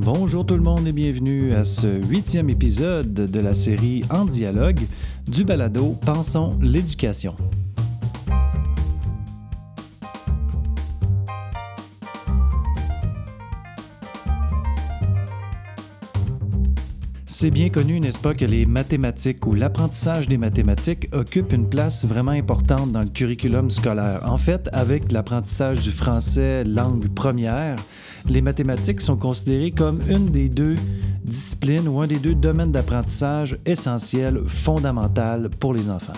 Bonjour tout le monde et bienvenue à ce huitième épisode de la série En dialogue du balado Pensons l'éducation. C'est bien connu, n'est-ce pas, que les mathématiques ou l'apprentissage des mathématiques occupent une place vraiment importante dans le curriculum scolaire. En fait, avec l'apprentissage du français langue première, les mathématiques sont considérées comme une des deux disciplines ou un des deux domaines d'apprentissage essentiels, fondamentaux pour les enfants.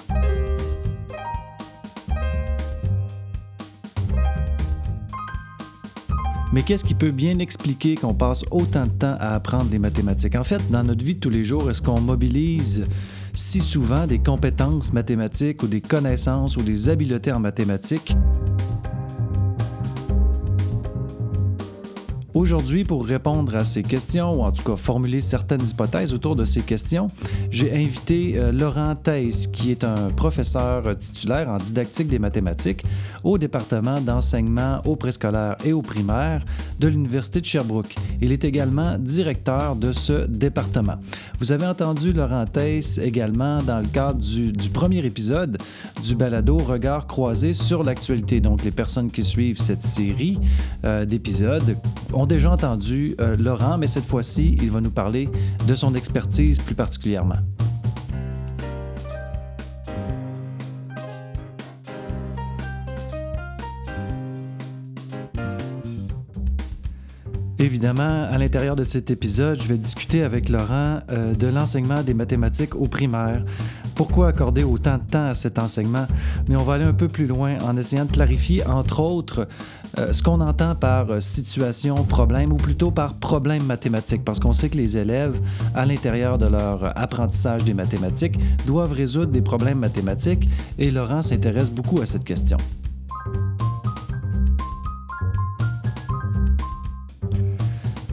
Mais qu'est-ce qui peut bien expliquer qu'on passe autant de temps à apprendre les mathématiques? En fait, dans notre vie de tous les jours, est-ce qu'on mobilise si souvent des compétences mathématiques ou des connaissances ou des habiletés en mathématiques? Aujourd'hui, pour répondre à ces questions, ou en tout cas formuler certaines hypothèses autour de ces questions, j'ai invité euh, Laurent Theiss, qui est un professeur titulaire en didactique des mathématiques au département d'enseignement au préscolaire et au primaire de l'Université de Sherbrooke. Il est également directeur de ce département. Vous avez entendu Laurent Theiss également dans le cadre du, premier épisode du balado Regard croisé sur l'actualité. Donc, les personnes qui suivent cette série euh, d'épisodes ont déjà entendu euh, Laurent, mais cette fois-ci, il va nous parler de son expertise plus particulièrement. Évidemment, à l'intérieur de cet épisode, je vais discuter avec Laurent euh, de l'enseignement des mathématiques au primaire. Pourquoi accorder autant de temps à cet enseignement? Mais on va aller un peu plus loin en essayant de clarifier, entre autres, euh, ce qu'on entend par euh, situation, problème, ou plutôt par problème mathématique, parce qu'on sait que les élèves, à l'intérieur de leur apprentissage des mathématiques, doivent résoudre des problèmes mathématiques, et Laurent s'intéresse beaucoup à cette question.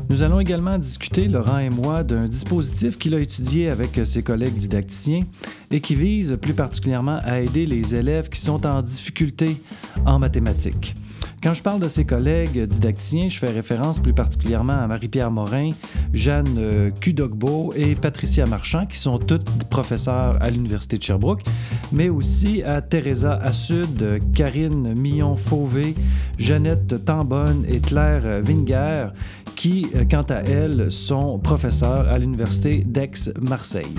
Nous allons également discuter, Laurent et moi, d'un dispositif qu'il a étudié avec ses collègues didacticiens et qui vise plus particulièrement à aider les élèves qui sont en difficulté en mathématiques. Quand je parle de ses collègues didacticiens, je fais référence plus particulièrement à Marie-Pierre Morin, Jeanne euh, et Patricia Marchand, qui sont toutes professeurs à l'Université de Sherbrooke, mais aussi à Teresa Assud, Karine Millon-Fauvé, Jeannette Tambonne et Claire Winger, qui, euh, quant à elles, sont professeurs à l'Université d'Aix-Marseille.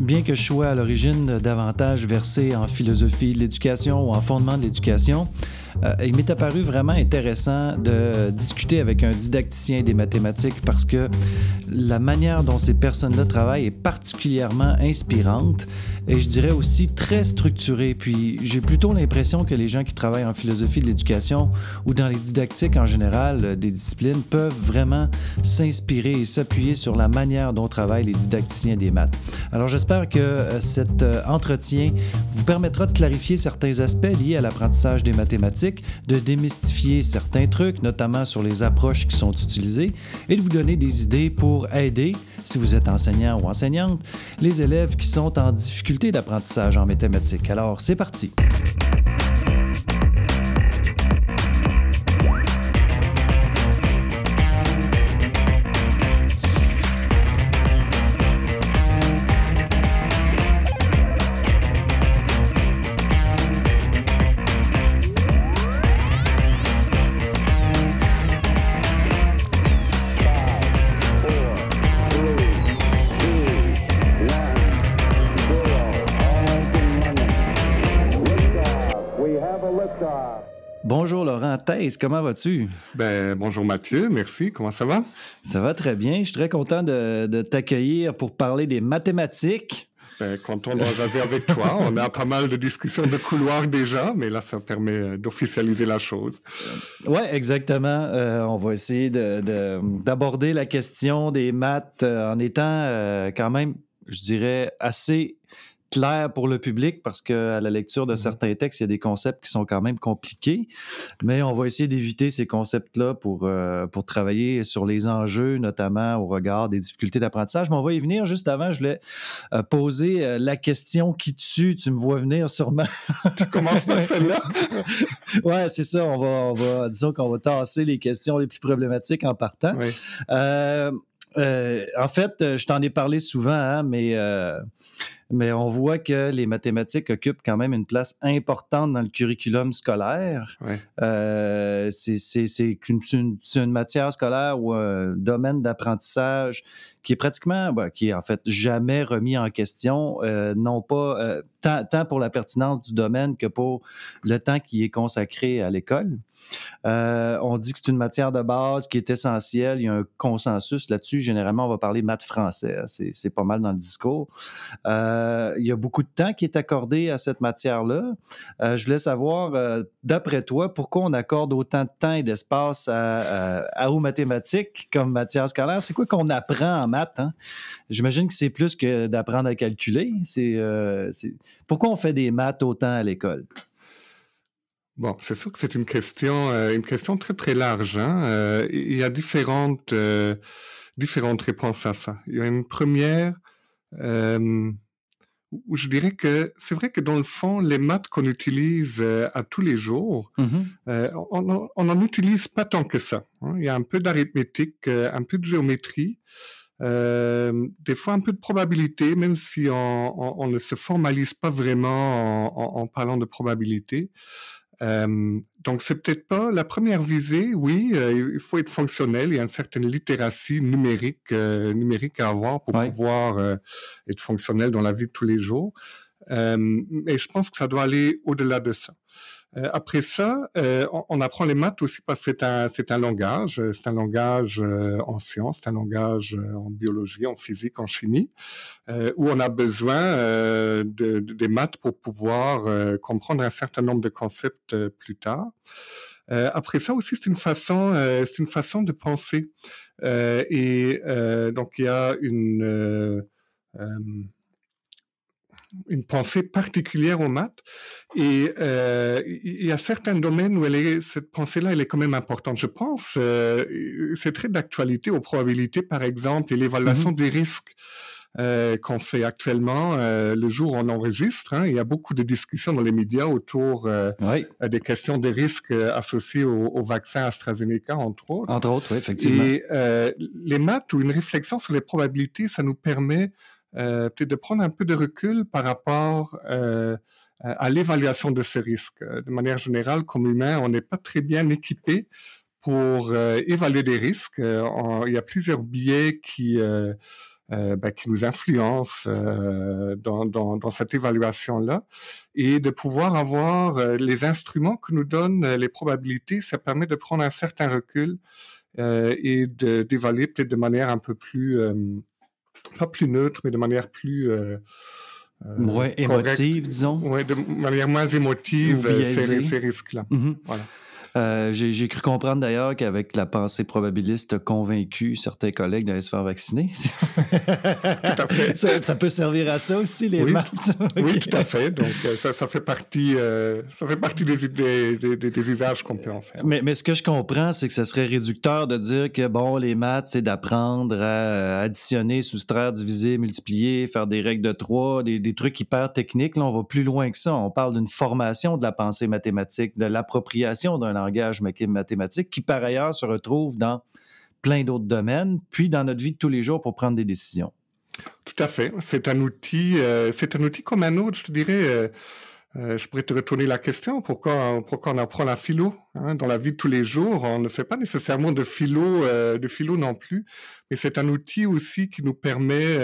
Bien que je sois à l'origine davantage versé en philosophie de l'éducation ou en fondement de l'éducation, euh, il m'est apparu vraiment intéressant de discuter avec un didacticien des mathématiques parce que la manière dont ces personnes-là travaillent est particulièrement inspirante et je dirais aussi très structurée. Puis j'ai plutôt l'impression que les gens qui travaillent en philosophie de l'éducation ou dans les didactiques en général euh, des disciplines peuvent vraiment s'inspirer et s'appuyer sur la manière dont travaillent les didacticiens des maths. Alors j'espère que euh, cet entretien vous permettra de clarifier certains aspects liés à l'apprentissage des mathématiques de démystifier certains trucs, notamment sur les approches qui sont utilisées, et de vous donner des idées pour aider, si vous êtes enseignant ou enseignante, les élèves qui sont en difficulté d'apprentissage en mathématiques. Alors, c'est parti. Thèse, comment vas-tu? Ben, bonjour Mathieu, merci, comment ça va? Ça va très bien, je suis très content de, t'accueillir pour parler des mathématiques. Ben, quand on doit jaser avec toi, on a pas mal de discussions de couloir déjà, mais là, ça permet euh, d'officialiser la chose. Oui, exactement. Euh, on va essayer d'aborder la question des maths euh, en étant quand même, je dirais, assez clair pour le public parce qu'à la lecture de mmh certains textes, il y a des concepts qui sont quand même compliqués. Mais on va essayer d'éviter ces concepts-là pour, euh, pour travailler sur les enjeux, notamment au regard des difficultés d'apprentissage. Mais on va y venir. Juste avant, je voulais euh, poser euh, la question qui tue. Tu me vois venir sûrement. tu commences par celle-là? ouais, c'est ça. On va, on va, disons qu'on va tasser les questions les plus problématiques en partant. Oui. Euh, en fait, je t'en ai parlé souvent, hein, mais, mais on voit que les mathématiques occupent quand même une place importante dans le curriculum scolaire. c'est une, une, matière scolaire ou un domaine d'apprentissage qui est pratiquement, bah, qui est en fait jamais remis en question, non pas tant, pour la pertinence du domaine que pour le temps qui est consacré à l'école. Euh, on dit que c'est une matière de base qui est essentielle. Il y a un consensus là-dessus. Généralement, on va parler maths français. C'est pas mal dans le discours. Euh, il y a beaucoup de temps qui est accordé à cette matière-là. Euh, je voulais savoir, d'après toi, pourquoi on accorde autant de temps et d'espace à, aux mathématiques comme matière scolaire? C'est quoi qu'on apprend en maths? Hein? J'imagine que c'est plus que d'apprendre à calculer. C'est pourquoi on fait des maths autant à l'école? Bon, c'est sûr que c'est une question, euh, une question très très large. Hein? Euh, il y a différentes euh, différentes réponses à ça. Il y a une première je dirais que c'est vrai que dans le fond, les maths qu'on utilise à tous les jours, mm-hmm. on n'en utilise pas tant que ça. Hein. Il y a un peu d'arithmétique, un peu de géométrie. Euh, des fois un peu de probabilité, même si on, on, ne se formalise pas vraiment en, en parlant de probabilité. Euh, donc c'est peut-être pas la première visée. Oui, euh, il faut être fonctionnel. Il y a une certaine littératie numérique euh, numérique à avoir pour pouvoir euh, être fonctionnel dans la vie de tous les jours. mais je pense que ça doit aller au-delà de ça. Euh, après ça, euh, on, apprend les maths aussi parce que c'est un, c'est un langage, euh, c'est un langage en sciences, c'est un langage en biologie, en physique, en chimie, où on a besoin de, des maths pour pouvoir comprendre un certain nombre de concepts plus tard. après ça aussi, c'est une façon, c'est une façon de penser. et donc il y a une une pensée particulière aux maths. Et euh, il y a certains domaines où elle est, cette pensée-là, elle est quand même importante. Je pense, euh, c'est très d'actualité aux probabilités, par exemple, et l'évaluation mm-hmm. des risques. Euh, qu'on fait actuellement euh, le jour où on enregistre. Hein. Il y a beaucoup de discussions dans les médias autour euh, des questions des risques associés au, au, vaccin AstraZeneca, entre autres. Entre autres, oui, effectivement. Et les maths ou une réflexion sur les probabilités, ça nous permet euh, peut-être de prendre un peu de recul par rapport euh, à l'évaluation de ces risques. De manière générale, comme humain, on n'est pas très bien équipé pour euh, évaluer des risques. il y a plusieurs biais qui ben, nous influencent dans, cette évaluation-là. Et de pouvoir avoir les instruments que nous donnent les probabilités, ça permet de prendre un certain recul et d'évaluer peut-être de manière un peu plus pas plus neutre, mais de manière plus... Euh, euh moins émotive, disons. Oui, de manière moins émotive, euh, ces, ces risques-là. Mm-hmm. Voilà. Euh, j'ai cru comprendre d'ailleurs qu'avec la pensée probabiliste, convaincu certains collègues d'aller se faire vacciner. tout à fait. Ça, peut servir à ça aussi, les maths. Oui, tout à fait. Donc, euh, ça, ça fait partie, euh, ça fait partie des, des, des, des usages qu'on peut en faire. Mais, mais ce que je comprends, c'est que ça serait réducteur de dire que, bon, les maths, c'est d'apprendre à additionner, soustraire, diviser, multiplier, faire des règles de trois, des, des trucs hyper techniques. Là, on va plus loin que ça. On parle d'une formation de la pensée mathématique, de l'appropriation d'un langage mathématique qui, par ailleurs, se retrouve dans plein d'autres domaines, puis dans notre vie de tous les jours pour prendre des décisions. Tout à fait. C'est un outil, euh, c'est un outil comme un autre, je te dirais. Euh, euh, je pourrais te retourner la question. Pourquoi, pourquoi on apprend la philo hein? Dans la vie de tous les jours, on ne fait pas nécessairement de philo, de philo non plus, mais c'est un outil aussi qui nous permet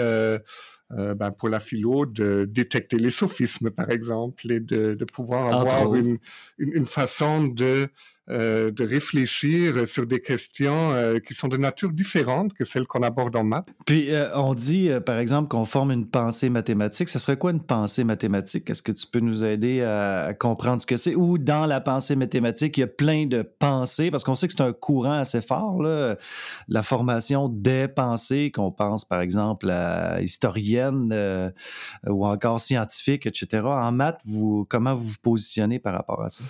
euh, ben, pour la philo de détecter les sophismes, par exemple, et de, de pouvoir avoir une, une, une, façon de euh, de réfléchir sur des questions euh, qui sont de nature différente que celles qu'on aborde en maths. Puis euh, on dit, par exemple, qu'on forme une pensée mathématique. Ce serait quoi une pensée mathématique? Est-ce que tu peux nous aider à, comprendre ce que c'est? Ou dans la pensée mathématique, il y a plein de pensées, parce qu'on sait que c'est un courant assez fort, la formation des pensées, qu'on pense par exemple à historienne ou encore scientifique, etc. En maths, vous, comment vous vous positionnez par rapport à ça?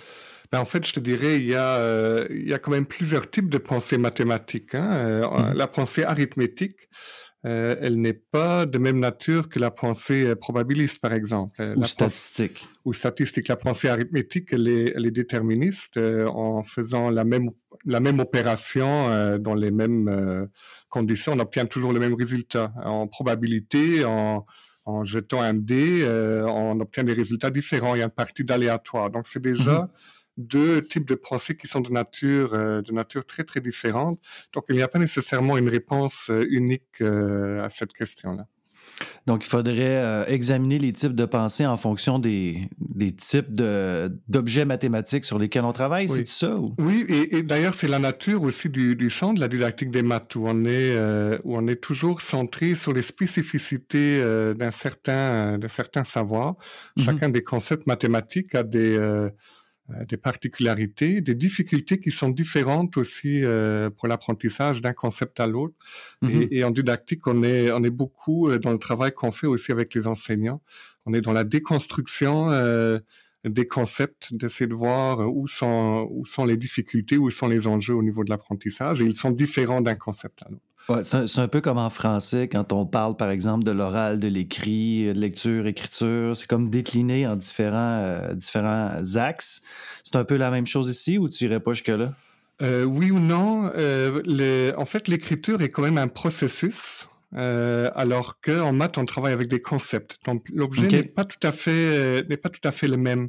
Ben, en fait, je te dirais, il y, a, euh, il y a quand même plusieurs types de pensée mathématiques. Hein. Euh, mm-hmm. La pensée arithmétique, euh, elle n'est pas de même nature que la pensée probabiliste, par exemple. Ou statistique. Ou statistique. La pensée arithmétique, elle est, elle est déterministe en faisant la même, la même opération dans les mêmes conditions. On obtient toujours le même résultat. En probabilité, en, en jetant un dé, on obtient des résultats différents. Il y a une partie d'aléatoire. Donc, c'est déjà... Mm-hmm deux types de pensées qui sont de nature, euh, de nature très, très différente. Donc, il n'y a pas nécessairement une réponse euh, unique euh, à cette question-là. Donc, il faudrait examiner les types de pensées en fonction des, des types d'objets mathématiques sur lesquels on travaille, c'est ça? Oui, et, d'ailleurs, c'est la nature aussi du, du, champ de la didactique des maths, où on est, où on est toujours centré sur les spécificités d'un certain, certain savoir. Mm-hmm. Chacun des concepts mathématiques a des des particularités, des difficultés qui sont différentes aussi euh, pour l'apprentissage d'un concept à l'autre. Mm-hmm. et, en didactique, on est, on est beaucoup euh, dans le travail qu'on fait aussi avec les enseignants. On est dans la déconstruction des concepts, d'essayer de voir où sont, où sont les difficultés, où sont les enjeux au niveau de l'apprentissage. Et ils sont différents d'un concept à l'autre. Ouais, c'est un, peu comme en français quand on parle, par exemple, de l'oral, de l'écrit, de lecture, écriture. C'est comme décliné en différents, euh, différents axes. C'est un peu la même chose ici ou tu irais pas jusque-là? Euh, oui ou non. Euh, en fait, l'écriture est quand même un processus. alors qu'en maths, on travaille avec des concepts. Donc, l'objet n'est pas tout à fait n'est pas tout à fait le même.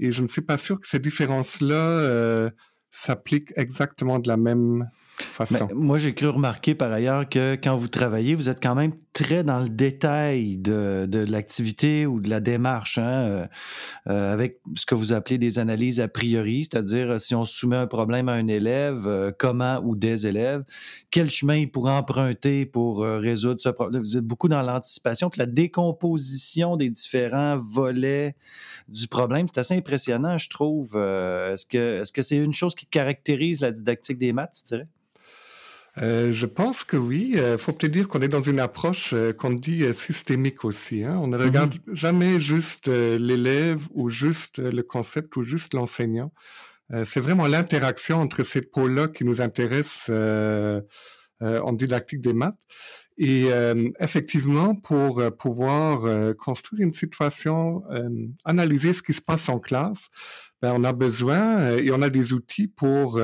Et je ne suis pas sûr que ces différences-là s'appliquent exactement de la même moi, j'ai cru remarquer par ailleurs que quand vous travaillez, vous êtes quand même très dans le détail de, de l'activité ou de la démarche, hein, euh, euh, avec ce que vous appelez des analyses a priori, c'est-à-dire euh, si on soumet un problème à un élève, comment ou des élèves, quel chemin il pourrait emprunter pour résoudre ce problème? Vous êtes beaucoup dans l'anticipation, que la décomposition des différents volets du problème, c'est assez impressionnant, je trouve. est-ce que est-ce que c'est une chose qui caractérise la didactique des maths, tu dirais? Euh, je pense que oui. Il euh, faut peut-être dire qu'on est dans une approche euh, qu'on dit systémique aussi. Hein. On ne regarde mm-hmm. jamais juste l'élève ou juste le concept ou juste l'enseignant. c'est vraiment l'interaction entre ces pôles-là qui nous intéresse en didactique des maths. Et effectivement, pour pouvoir construire une situation, analyser ce qui se passe en classe, ben, on a besoin et on a des outils pour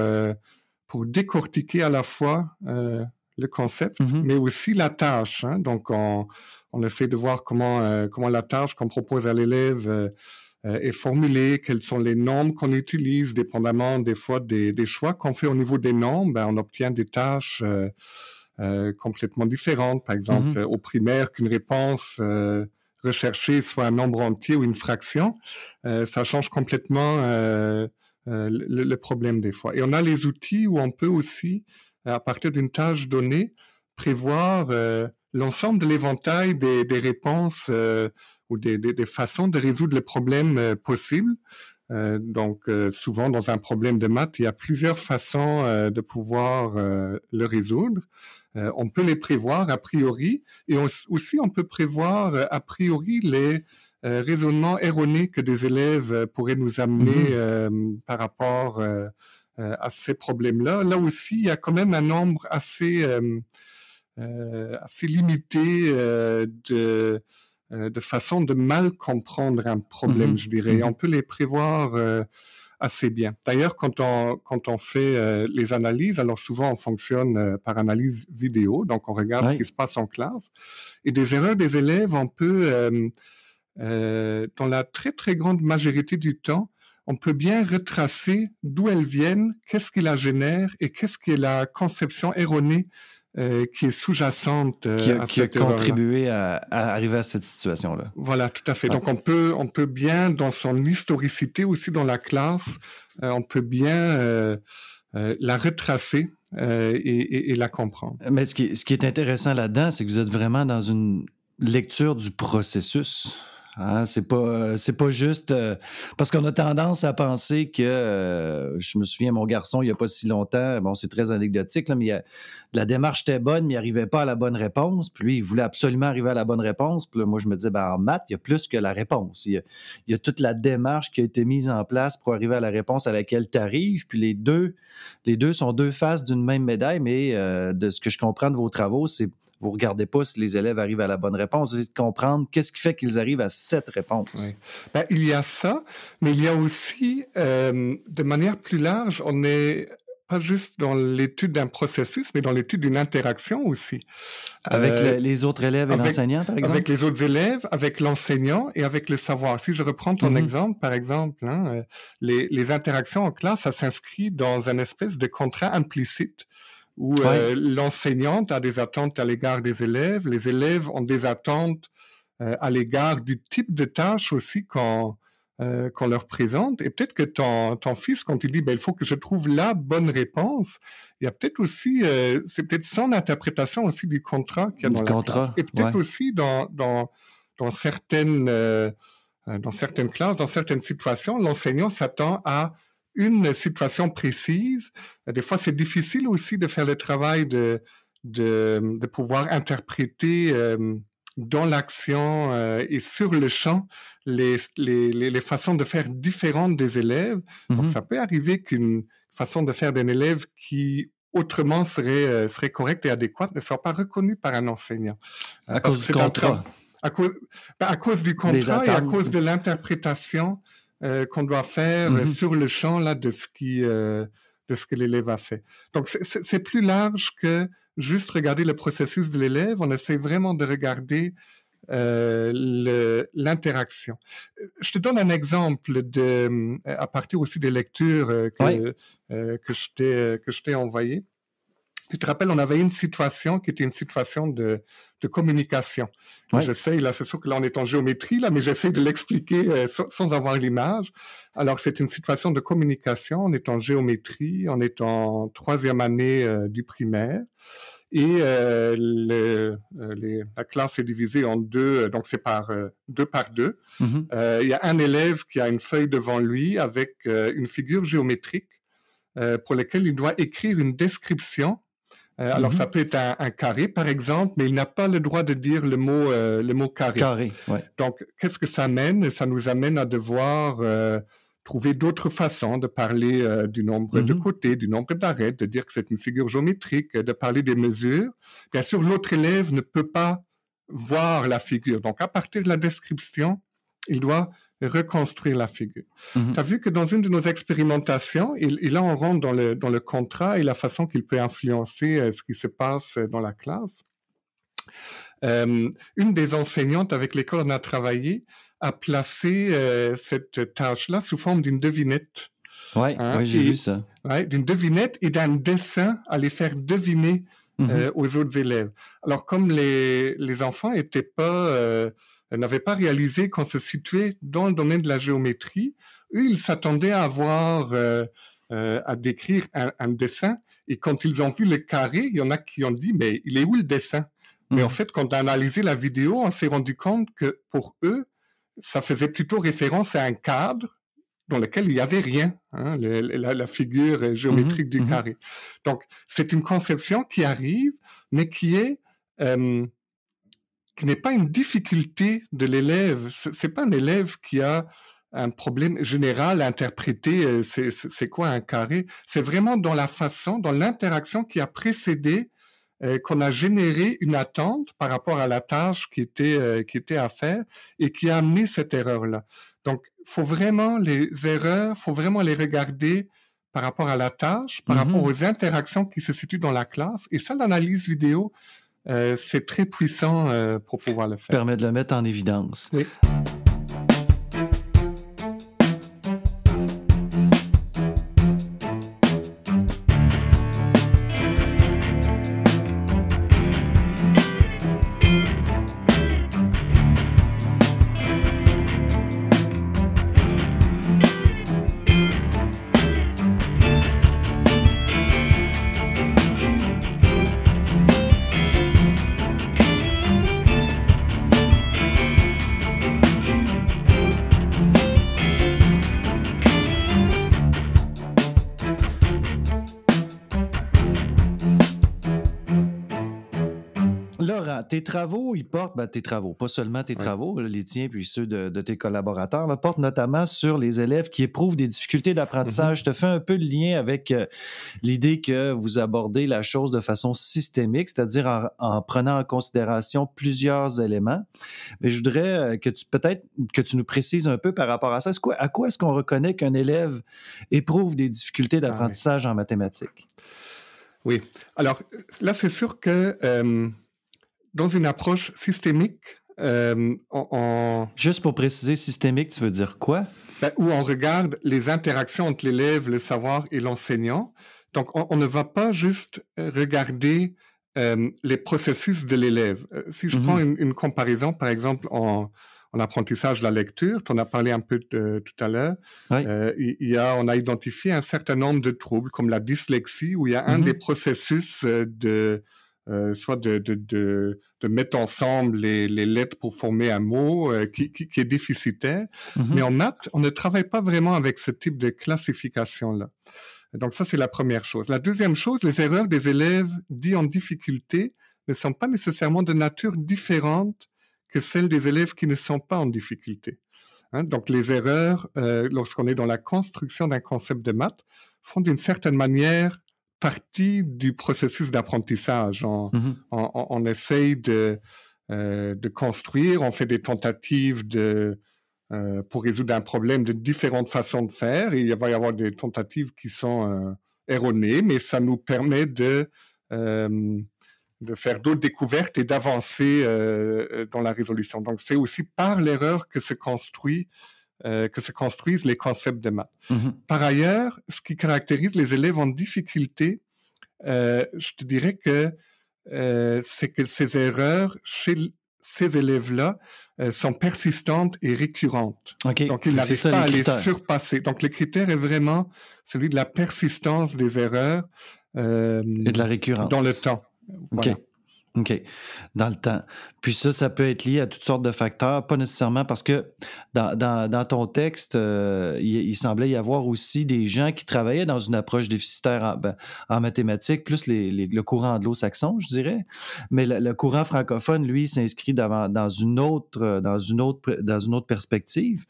pour décortiquer à la fois euh, le concept, mm-hmm. mais aussi la tâche. Hein. Donc, on, on, essaie de voir comment, euh, comment la tâche qu'on propose à l'élève euh, est formulée, quelles sont les normes qu'on utilise, dépendamment des fois des, des choix qu'on fait au niveau des normes, ben, on obtient des tâches complètement différentes. Par exemple, mm-hmm. au primaire, qu'une réponse recherchée soit un nombre entier ou une fraction, ça change complètement euh, le, problème des fois. Et on a les outils où on peut aussi, à partir d'une tâche donnée, prévoir euh, l'ensemble de l'éventail des, réponses euh, ou des, façons de résoudre les problèmes possibles. donc, souvent dans un problème de maths, il y a plusieurs façons de pouvoir le résoudre. on peut les prévoir a priori et aussi on peut prévoir a priori les euh, raisonnement erroné que des élèves euh, pourraient nous amener mhm. euh, par rapport à ces problèmes-là. Là aussi, il y a quand même un nombre assez, assez limité de, de façons de mal comprendre un problème, mhm. je dirais. Mhm. On peut les prévoir assez bien. D'ailleurs, quand on, quand on fait les analyses, alors souvent on fonctionne par analyse vidéo, donc on regarde ce qui se passe en classe. Et des erreurs des élèves, on peut euh, dans la très très grande majorité du temps, on peut bien retracer d'où elles viennent, qu'est-ce qui la génère et qu'est-ce qui est la conception erronée euh, qui est sous-jacente qui a, qui a contribué à, arriver à cette situation-là. Voilà, tout à fait. Donc on peut on peut bien dans son historicité aussi dans la classe, on peut bien la retracer et, et, la comprendre. Mais ce qui, ce qui est intéressant là-dedans, c'est que vous êtes vraiment dans une lecture du processus. Hein, c'est pas euh, c'est pas juste euh, parce qu'on a tendance à penser que euh, je me souviens mon garçon il y a pas si longtemps bon c'est très anecdotique là, mais la démarche était bonne mais il n'arrivait pas à la bonne réponse. Puis lui il voulait absolument arriver à la bonne réponse. Puis moi je me disais ben en maths il y a plus que la réponse. Il y a, toute la démarche qui a été mise en place pour arriver à la réponse à laquelle tu arrives. Puis les deux les deux sont deux faces d'une même médaille mais de ce que je comprends de vos travaux c'est vous regardez pas si les élèves arrivent à la bonne réponse, essayez de comprendre qu'est-ce qui fait qu'ils arrivent à cette réponse. Ben, il y a ça, mais il y a aussi, euh, de manière plus large, on est pas juste dans l'étude d'un processus, mais dans l'étude d'une interaction aussi. Avec euh, les autres élèves et l'enseignant, par exemple? Avec les autres élèves, avec l'enseignant et avec le savoir. Si je reprends ton mm-hmm. exemple, par exemple, hein, euh, les, les interactions en classe, ça s'inscrit dans un espèce de contrat implicite où euh, l'enseignante a des attentes à l'égard des élèves, les élèves ont des attentes euh, à l'égard du type de tâche aussi qu'on euh, qu'on leur présente. Et peut-être que ton, ton fils, quand il dit ben, il faut que je trouve la bonne réponse, il y a peut-être aussi, c'est peut-être son interprétation aussi du contrat qu'il y a dans la classe. Et peut-être aussi dans, dans, dans certaines, dans certaines classes, dans certaines situations, l'enseignant s'attend à une situation précise. Des fois, c'est difficile aussi de faire le travail de, de, de pouvoir interpréter euh, dans l'action euh, et sur le champ les, les, les, façons de faire différentes des élèves. Donc, mm-hmm. ça peut arriver qu'une façon de faire d'un élève qui autrement serait, euh, serait correcte et adéquate ne soit pas reconnue par un enseignant. À cause du contrat. À, cause, ben, à cause du contrat et à cause de l'interprétation euh, qu'on doit faire euh, mm-hmm. sur le champ là de ce qui euh, de ce que l'élève a fait. Donc c'est plus large que juste regarder le processus de l'élève. On essaie vraiment de regarder l'interaction. Je te donne un exemple de, à partir aussi des lectures que, que je t'ai envoyées. Tu te rappelles, on avait une situation qui était une situation de, de communication. J'essaie, là, c'est sûr que là, on est en géométrie, là, mais j'essaie de l'expliquer euh, sans, avoir l'image. Alors, c'est une situation de communication. On est en géométrie, on est en troisième année euh, du primaire. Et euh, le, les, la classe est divisée en deux, donc c'est par deux par deux. Mm-hmm. Il y a un élève qui a une feuille devant lui avec une figure géométrique pour laquelle il doit écrire une description euh, alors, mm-hmm. ça peut être un, carré, par exemple, mais il n'a pas le droit de dire le mot, euh, le mot carré. Carré, ouais. Donc, qu'est-ce que ça amène Ça nous amène à devoir euh, trouver d'autres façons de parler du nombre de mm-hmm. côtés, du nombre d'arêtes, de dire que c'est une figure géométrique, de parler des mesures. Bien sûr, l'autre élève ne peut pas voir la figure. Donc, à partir de la description, il doit reconstruire la figure. Mhm. Tu as vu que dans une de nos expérimentations, et, là on rentre dans le, dans le contrat et la façon qu'il peut influencer euh, ce qui se passe dans la classe. Euh, une des enseignantes avec lesquelles on a travaillé a placé euh, cette tâche-là sous forme d'une devinette. Oui, hein, j'ai vu ça. Ouais, d'une devinette et d'un dessin à les faire deviner mhm. aux autres élèves. Alors comme les, les enfants étaient pas n'avaient pas réalisé qu'on se situait dans le domaine de la géométrie. Eux, ils s'attendaient à avoir, euh, euh, à décrire un, dessin. Et quand ils ont vu le carré, il y en a qui ont dit, mais il est où le dessin? Mais en mhm. fait, quand on a analysé la vidéo, on s'est rendu compte que pour eux, ça faisait plutôt référence à un cadre dans lequel il n'y avait rien, hein, la, figure géométrique du mhm. carré. Donc, c'est une conception qui arrive, mais qui est euh, qui n'est pas une difficulté de l'élève. C'est pas un élève qui a un problème général à interpréter euh, c'est quoi un carré? C'est vraiment dans la façon, dans l'interaction qui a précédé euh, qu'on a généré une attente par rapport à la tâche qui était euh, qui était à faire et qui a amené cette erreur là. Donc, faut vraiment les erreurs, faut vraiment les regarder par rapport à la tâche, par rapport mm-hmm. aux interactions qui se situent dans la classe. Et ça, l'analyse vidéo, euh, c'est très puissant euh, pour pouvoir le faire. Permet de le mettre en évidence. Oui. Tes travaux, ils portent, ben, tes travaux, pas seulement tes travaux, les tiens puis ceux de, tes collaborateurs, là, portent notamment sur les élèves qui éprouvent des difficultés d'apprentissage. Mm-hmm. Je te fais un peu le lien avec euh, l'idée que vous abordez la chose de façon systémique, c'est-à-dire en, prenant en considération plusieurs éléments. Mais je voudrais euh, que tu, peut-être, que tu nous précises un peu par rapport à ça. Quoi, à quoi est-ce qu'on reconnaît qu'un élève éprouve des difficultés ah d'apprentissage en mathématiques? Oui. Alors là, c'est sûr que euh, dans une approche systémique, euh, on, Juste pour préciser, systémique, tu veux dire quoi? Ben, où on regarde les interactions entre l'élève, le savoir et l'enseignant. Donc, on, ne va pas juste regarder euh, les processus de l'élève. Si je prends mm-hmm. une, comparaison, par exemple, en, en apprentissage de la lecture, tu en as parlé un peu de, tout à l'heure, euh, il, y a, on a identifié un certain nombre de troubles comme la dyslexie, où il y a un mm-hmm. des processus euh, de euh, soit de, de, de, de, mettre ensemble les, les, lettres pour former un mot euh, qui, qui, qui, est déficitaire. Mm-hmm. Mais en maths, on ne travaille pas vraiment avec ce type de classification-là. Donc ça, c'est la première chose. La deuxième chose, les erreurs des élèves dits en difficulté ne sont pas nécessairement de nature différente que celles des élèves qui ne sont pas en difficulté. Hein. donc les erreurs, euh, lorsqu'on est dans la construction d'un concept de maths, font d'une certaine manière partie du processus d'apprentissage. On, mm-hmm. essaye de, euh, de construire, on fait des tentatives de, euh, pour résoudre un problème de différentes façons de faire. Et il va y avoir des tentatives qui sont erronées, mais ça nous permet de de faire d'autres découvertes et d'avancer euh, euh, dans la résolution. Donc, c'est aussi par l'erreur que se construit euh, que se construisent les concepts de maths. Mm-hmm. Par ailleurs, ce qui caractérise les élèves en difficulté, je te dirais que c'est que ces erreurs chez ces élèves-là sont persistantes et récurrentes. Donc, ils n'arrivent pas à les surpasser. Donc, le critère est vraiment celui de la persistance des erreurs et de la récurrence dans le temps. OK. OK. Dans le temps. Puis ça, ça peut être lié à toutes sortes de facteurs, pas nécessairement parce que dans, dans, ton texte, euh, il, semblait y avoir aussi des gens qui travaillaient dans une approche déficitaire en, ben, en mathématiques, plus le courant anglo-saxon, je dirais. Mais le, courant francophone, lui, s'inscrit dans, dans, une autre, dans, une autre, dans une autre perspective.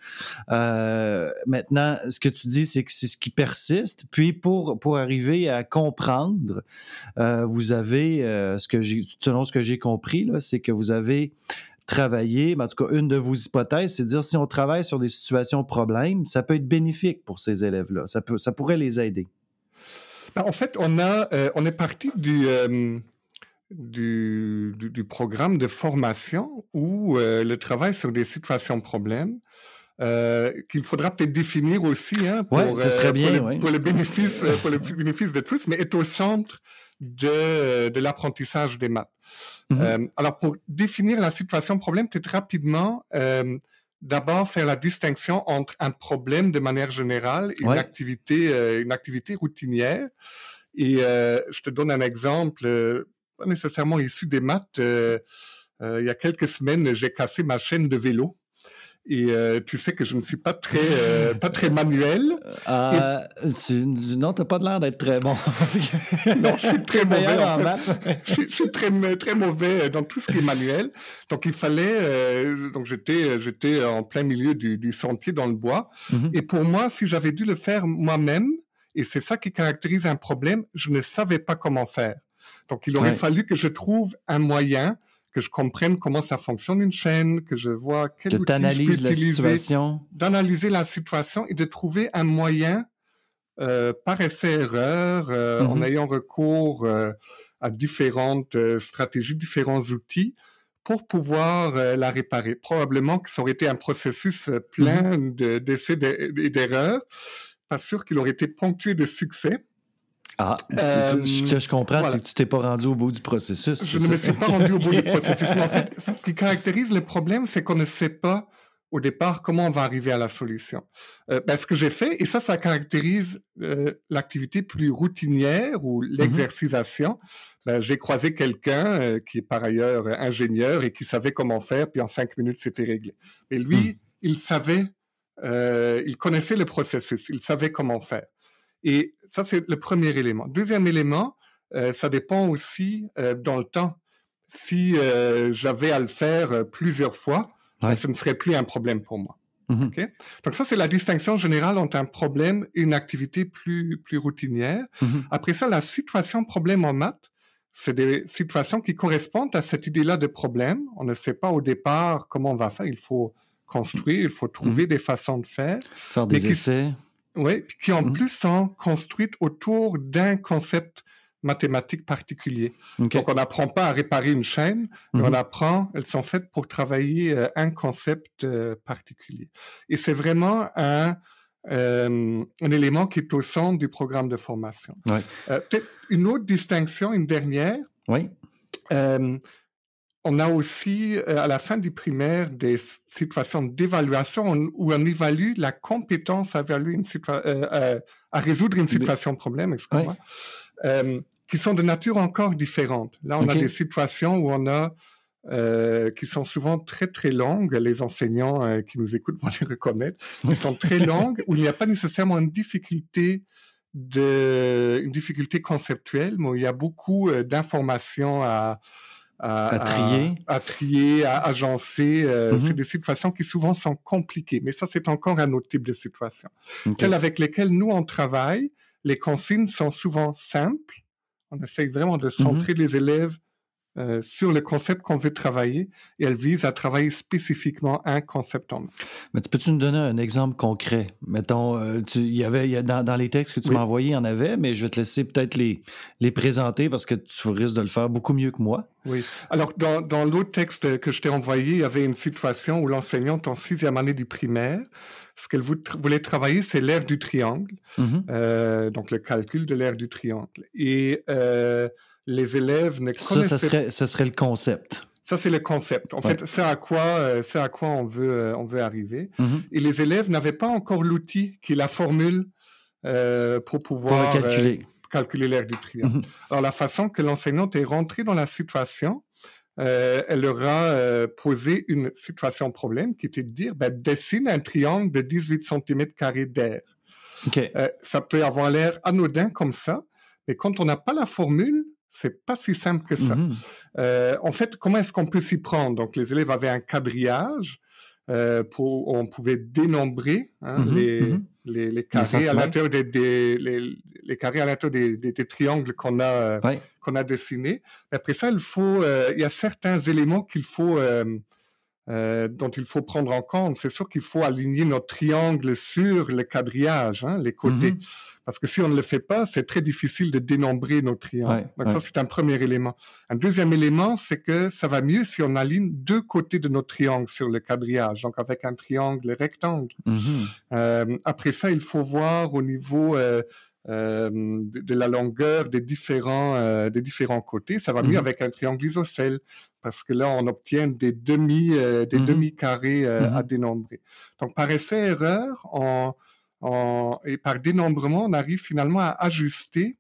Euh, maintenant, ce que tu dis, c'est que c'est ce qui persiste. Puis pour, pour arriver à comprendre, euh, vous avez, ce que selon ce que j'ai compris, c'est que vous avez travaillé, en tout cas, une de vos hypothèses, c'est de dire si on travaille sur des situations problèmes, ça peut être bénéfique pour ces élèves-là. Ça, peut, ça pourrait les aider. Ben, en fait, on, a, euh, on est parti euh, du, du, programme de formation où euh, le travail sur des situations problèmes, qu'il faudra peut-être définir aussi hein, pour, serait bien, pour, pour, le bénéfice, pour le bénéfice de tous, mais est au centre de, de l'apprentissage des maths. Mm-hmm. Euh, alors, pour définir la situation problème, peut-être rapidement, euh, d'abord faire la distinction entre un problème de manière générale et une, activité, euh, une activité routinière. Et je te donne un exemple, pas nécessairement issu des maths. il y a quelques semaines, j'ai cassé ma chaîne de vélo. Et euh, tu sais que je ne suis pas très, euh, pas très manuel. Euh, tu, non, tu n'as pas l'air d'être très bon. non, je suis très mauvais en, fait. je, suis très, très mauvais dans tout ce qui est manuel. Donc, il fallait... Euh, donc, j'étais, j'étais en plein milieu du, du sentier dans le bois. Mm-hmm. Et pour moi, si j'avais dû le faire moi-même, et c'est ça qui caractérise un problème, je ne savais pas comment faire. Donc, il aurait fallu que je trouve un moyen que je comprenne comment ça fonctionne une chaîne, que je vois quel outil je peux situation. D'analyser la situation et de trouver un moyen euh, par essai-erreur, euh, en mm-hmm. ayant recours euh, à différentes stratégies, différents outils pour pouvoir la réparer. Probablement que ça aurait été un processus plein mm-hmm. d'essais et d'erreurs. Pas sûr qu'il aurait été ponctué de succès. Ah, ce que je comprends, c'est que tu t'es pas rendu au bout du processus. Je ne me suis pas rendu au bout du processus. Mais en fait, ce qui caractérise le problème, c'est qu'on ne sait pas au départ comment on va arriver à la solution. Euh, ben, ce que j'ai fait, et ça, ça caractérise euh, l'activité plus routinière ou mm-hmm. l'exercisation. Ben, j'ai croisé quelqu'un euh, qui est par ailleurs ingénieur et qui savait comment faire, puis en cinq minutes, c'était réglé. Et lui, mm. il savait, euh, il connaissait le processus, il savait comment faire. Et ça, c'est le premier élément. Deuxième élément, euh, ça dépend aussi euh, dans le temps. si j'avais à le faire plusieurs fois, ben, ce ne serait plus un problème pour moi. Mm-hmm. Donc ça, c'est la distinction générale entre un problème et une activité plus, plus routinière. Mm-hmm. Après ça, la situation problème en maths, c'est des situations qui correspondent à cette idée-là de problème. On ne sait pas au départ comment on va faire. Il faut construire, il faut trouver mm-hmm. des façons de faire. Faire des essais. Oui, qui en plus sont construites autour d'un concept mathématiques particuliers. Donc, on n'apprend pas à réparer une chaîne, mais on mhm. apprend, elles sont faites pour travailler euh, un concept euh, particulier. Et c'est vraiment un, euh, un élément qui est au centre du programme de formation. Peut-être une autre distinction, une dernière. Oui. On a aussi, à la fin du primaire, des situations d'évaluation où on évalue la compétence à, une à résoudre une situation problème, excuse-moi qui sont de nature encore différente. Là, on a des situations où on a euh, qui sont souvent très très longues. Les enseignants euh, qui nous écoutent vont les reconnaître. Qui sont très longues où il n'y a pas nécessairement une difficulté de une difficulté conceptuelle, mais où il y a beaucoup euh, d'informations à, à, trier, à, trier, à agencer. Euh, mm-hmm. C'est des situations qui souvent sont compliquées, mais ça c'est encore un autre type de situation. Celles avec lesquelles nous on travaille, les consignes sont souvent simples on essaye vraiment de centrer mm-hmm. les élèves euh, sur le concept qu'on veut travailler et elle vise à travailler spécifiquement un concept en. Mais tu peux-tu nous donner un exemple concret? Mettons, euh, y avait dans, les textes que tu m'as envoyés, il y en avait, mais je vais te laisser peut-être les, les présenter parce que tu risques de le faire beaucoup mieux que moi. Oui. Alors, dans, dans l'autre texte que je t'ai envoyé, il y avait une situation où l'enseignante en sixième année du primaire ce qu'elle voulait travailler, c'est l'aire du triangle, mm-hmm. euh, donc le calcul de l'aire du triangle. Et euh, les élèves ne ça, Ça serait, ce serait le concept. Ça, c'est le concept. En fait, c'est à quoi, euh, c'est à quoi on veut, on veut arriver. Mm-hmm. Et les élèves n'avaient pas encore l'outil qui est la formule pour pouvoir calculer calculer l'aire du triangle. Mm-hmm. Alors, la façon que l'enseignante est rentrée dans la situation, euh, elle leur a euh, posé une situation problème qui était de dire, ben, dessine un triangle de 18 cm d'air. Euh, ça peut avoir l'air anodin comme ça, mais quand on n'a pas la formule, c'est pas si simple que ça. Mm-hmm. en fait, comment est-ce qu'on peut s'y prendre? Donc, les élèves avaient un quadrillage euh, pour, on pouvait dénombrer hein, mm-hmm, les, mm-hmm. les, les, carrés à l'intérieur des, des les, les, carrés à l'intérieur des, des, des, triangles qu'on a qu'on a dessinés. Après ça, il faut, euh, il y a certains éléments qu'il faut euh, euh, dont il faut prendre en compte. C'est sûr qu'il faut aligner notre triangle sur le quadrillage, hein, les côtés. Mm-hmm. Parce que si on ne le fait pas, c'est très difficile de dénombrer nos triangles. Donc ça, c'est un premier élément. Un deuxième élément, c'est que ça va mieux si on aligne deux côtés de notre triangle sur le quadrillage, donc avec un triangle rectangle. Mm-hmm. Euh, après ça, il faut voir au niveau euh, euh, de, la longueur des différents, euh, des différents côtés. Ça va mieux mm-hmm. avec un triangle isocèle parce que là, on obtient des demi, euh, des mm-hmm. demi-carrés à dénombrer. Donc, par essai-erreur, et par dénombrement, on arrive finalement à ajuster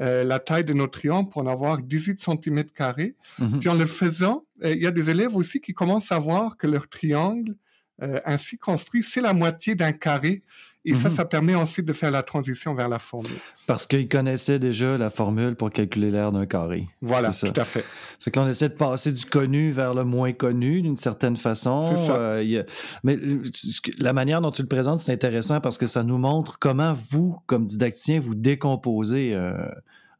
euh, la taille de notre triangle pour en avoir 18 cm carrés. Mhm. Puis en le faisant, euh, il y a des élèves aussi qui commencent à voir que leur triangle euh, ainsi construit, c'est la moitié d'un carré. Et ça, mhm. ça permet ensuite de faire la transition vers la formule. Parce qu'ils connaissaient déjà la formule pour calculer l'air d'un carré. Voilà, tout à fait. Fait que là, on essaie de passer du connu vers le moins connu d'une certaine façon. Ça. Euh, mais la manière dont tu le présentes, c'est intéressant parce que ça nous montre comment vous, comme didacticien, vous décomposez euh,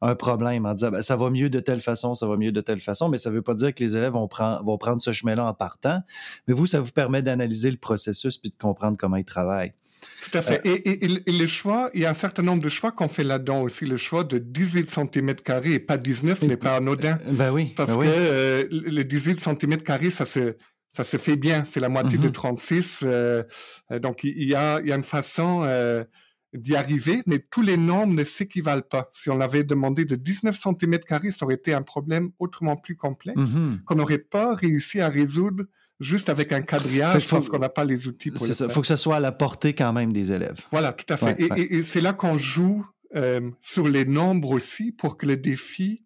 un problème en disant ben, ça va mieux de telle façon, ça va mieux de telle façon, mais ça ne veut pas dire que les élèves vont, prendre, vont prendre ce chemin-là en partant. Mais vous, ça vous permet d'analyser le processus puis de comprendre comment ils travaillent. Tout à fait. Euh, et, et, les choix, il y a un certain nombre de choix qu'on fait là-dedans aussi. Le choix de 18 cm et pas 19 n'est pas anodin. Euh, ben oui. Parce ben que euh, les 18 cm ça se, ça se fait bien. C'est la moitié de 36. Mm-hmm. donc, il y a, il y a une façon d'y arriver, mais tous les nombres ne s'équivalent pas. Si on avait demandé de 19 cm ça aurait été un problème autrement plus complexe mm-hmm. qu'on n'aurait pas réussi à résoudre juste avec un quadrillage parce qu'on n'a pas les outils pour le Il faut que ça soit à la portée quand même des élèves. Voilà, tout à fait. et, c'est là qu'on joue euh, sur les nombres aussi pour que le défi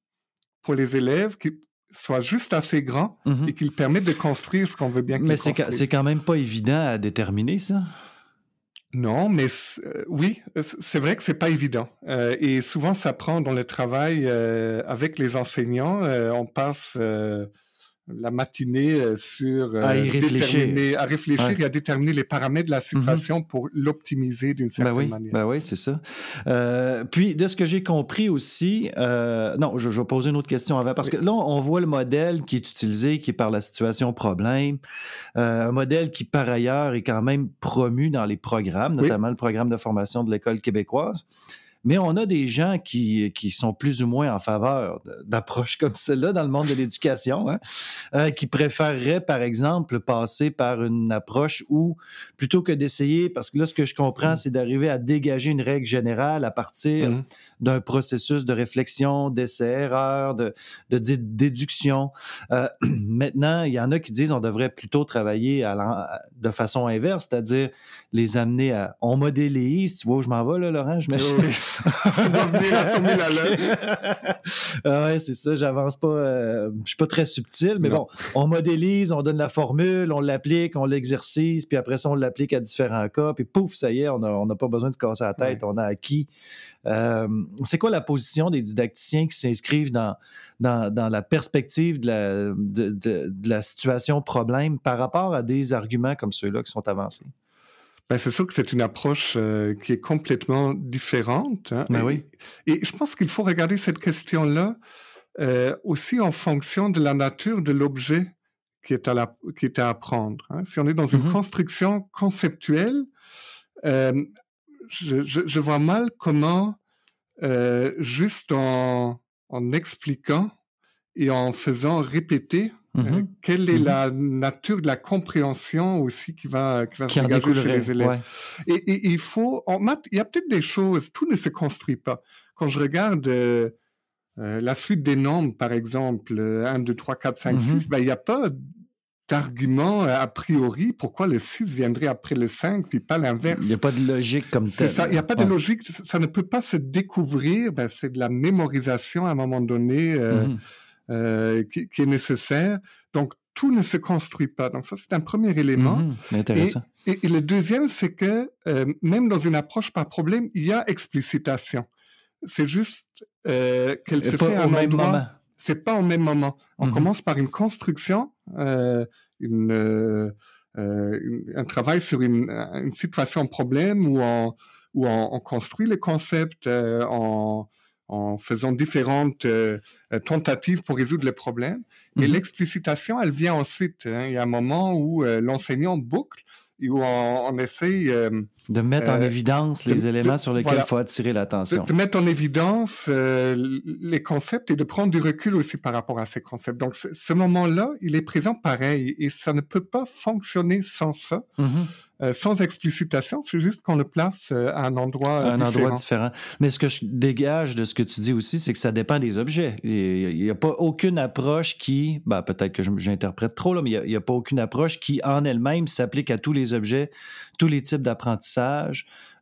pour les élèves qui soit juste assez grand mm-hmm. et qu'il permette de construire ce qu'on veut bien qu'ils Mais c'est quand même pas évident à déterminer, ça Non, mais oui, c'est vrai que c'est pas évident. et souvent, ça prend dans le travail avec les enseignants. on passe la matinée euh, sur à y euh, réfléchir, à réfléchir et à déterminer les paramètres de la mhm. situation pour l'optimiser d'une ben certaine oui, manière. Ben oui, c'est ça. Euh, puis de ce que j'ai compris aussi, non, je, vais poser une autre question avant parce que là on voit le modèle qui est utilisé, qui est par la situation problème, un modèle qui par ailleurs est quand même promu dans les programmes, notamment le programme de formation de l'école québécoise. Mais on a des gens qui, qui sont plus ou moins en faveur d'approches comme celle-là dans le monde de l'éducation, hein, euh, qui préféreraient, par exemple, passer par une approche où, plutôt que d'essayer, parce que là, ce que je comprends, mmh. c'est d'arriver à dégager une règle générale à partir mmh. D'un processus de réflexion, d'essai-erreur, de, de, déduction. Euh, maintenant, il y en a qui disent on devrait plutôt travailler à de façon inverse, c'est-à-dire les amener à... On modélise, tu vois où je m'en vais, là, Laurent? Je venir à ah ouais, c'est ça. J'avance pas. Euh, je suis pas très subtil, mais bon, on modélise, on donne la formule, on l'applique, on l'exercice, puis après ça, on l'applique à différents cas, puis pouf, ça y est, on n'a pas besoin de se casser la tête, on a acquis. Euh, c'est quoi la position des didacticiens qui s'inscrivent dans, dans, la perspective de la, de la situation problème par rapport à des arguments comme ceux-là qui sont avancés? Ben, c'est sûr que c'est une approche euh, qui est complètement différente. Hein, ben oui. et, je pense qu'il faut regarder cette question-là euh, aussi en fonction de la nature de l'objet qui est à la, qui est à apprendre. Hein. Si on est dans une mm-hmm. construction conceptuelle, euh, je, je, vois mal comment juste en, en expliquant et en faisant répéter Mmh euh, quelle est mmh la nature de la compréhension aussi qui va, qui va se dégager chez les élèves? Et, il faut, en maths, il y a peut-être des choses, tout ne se construit pas. Quand je regarde euh, euh, la suite des nombres, par exemple, 1, 2, 3, 4, 5, 6, ben, il n'y a pas d'argument a priori pourquoi le 6 viendrait après le 5 puis pas l'inverse? Il n'y a pas de logique comme ça. ça. Il n'y a pas de logique. Ça ne peut pas se découvrir. Ben, c'est de la mémorisation à un moment donné. Mmh euh, qui, est nécessaire. Donc, tout ne se construit pas. Donc, ça, c'est un premier élément. Mhm, intéressant. Et, le deuxième, c'est que euh, même dans une approche par problème, il y a explicitation. C'est juste euh, qu'elle se fait au même moment. C'est pas au même moment. On mhm. commence par une construction, une, un travail sur une, une situation problème où on, où on, on construit les concepts, en en faisant différentes euh, tentatives pour résoudre les problèmes. Mais mhm. l'explicitation, elle vient ensuite. Hein. Il y a un moment où euh, l'enseignant boucle et où on, essaye... Euh, de mettre en évidence les éléments sur lesquels il faut attirer l'attention. De, mettre en évidence les concepts et de prendre du recul aussi par rapport à ces concepts. Donc, ce moment-là, il est présent pareil et ça ne peut pas fonctionner sans ça. Mhm. Euh, sans explicitation, c'est juste qu'on le place euh, à un endroit un endroit différent. Mais ce que je dégage de ce que tu dis aussi, c'est que ça dépend des objets. Il n'y a pas aucune approche qui, ben, peut-être que j'interprète trop, là, mais il n'y a, pas aucune approche qui, en elle-même, s'applique à tous les objets, tous les types d'apprentissage.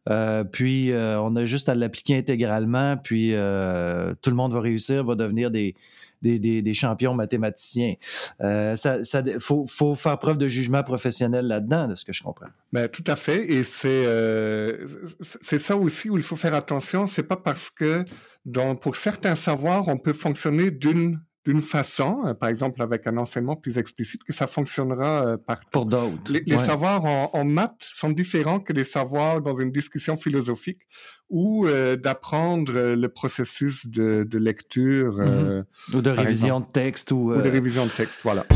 Euh, puis on a juste à l'appliquer intégralement, puis tout le monde va réussir, va devenir des, des, champions mathématiciens. Euh, ça, faut, faut, faire preuve de jugement professionnel là-dedans, de ce que je comprends. Ben, tout à fait. Et c'est euh, ça aussi où il faut faire attention. C'est pas parce que pour certains savoirs, on peut fonctionner d'une d'une façon, euh, par exemple avec un enseignement plus explicite, que ça fonctionnera euh, par Pour d'autres. Les, savoirs en, maths sont différents que les savoirs dans une discussion philosophique ou euh, d'apprendre le processus de, lecture. Mm-hmm. ou de révision de texte. Ou, ou de révision de texte, voilà.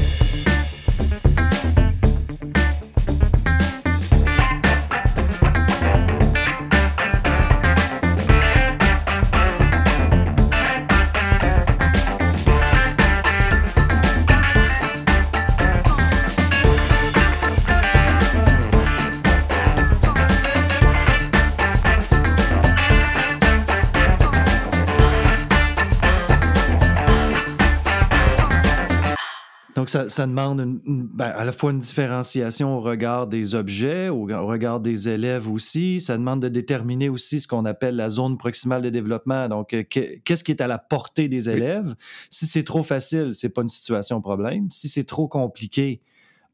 Ça, demande ben, à la fois une différenciation au regard des objets, au, regard des élèves aussi. Ça demande de déterminer aussi ce qu'on appelle la zone proximale de développement. Donc, euh, qu'est-ce qui est à la portée des élèves? Si c'est trop facile, c'est pas une situation problème. Si c'est trop compliqué,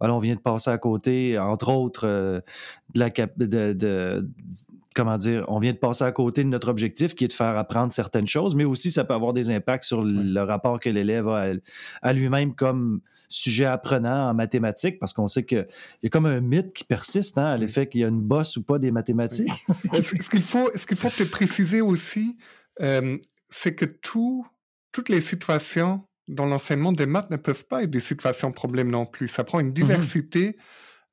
on vient de passer à côté, entre autres, de la de, comment dire, on vient de passer à côté de notre objectif qui est de faire apprendre certaines choses, mais aussi ça peut avoir des impacts sur le rapport que l'élève a à, lui-même comme sujet apprenant en mathématiques, parce qu'on sait qu'il y a comme un mythe qui persiste hein, à l'effet qu'il y a une bosse ou pas des mathématiques. ce qu'il faut, ce qu'il faut peut-être préciser aussi, euh, c'est que tout, toutes les situations dans l'enseignement des maths ne peuvent pas être des situations problèmes non plus. Ça prend une mmh diversité.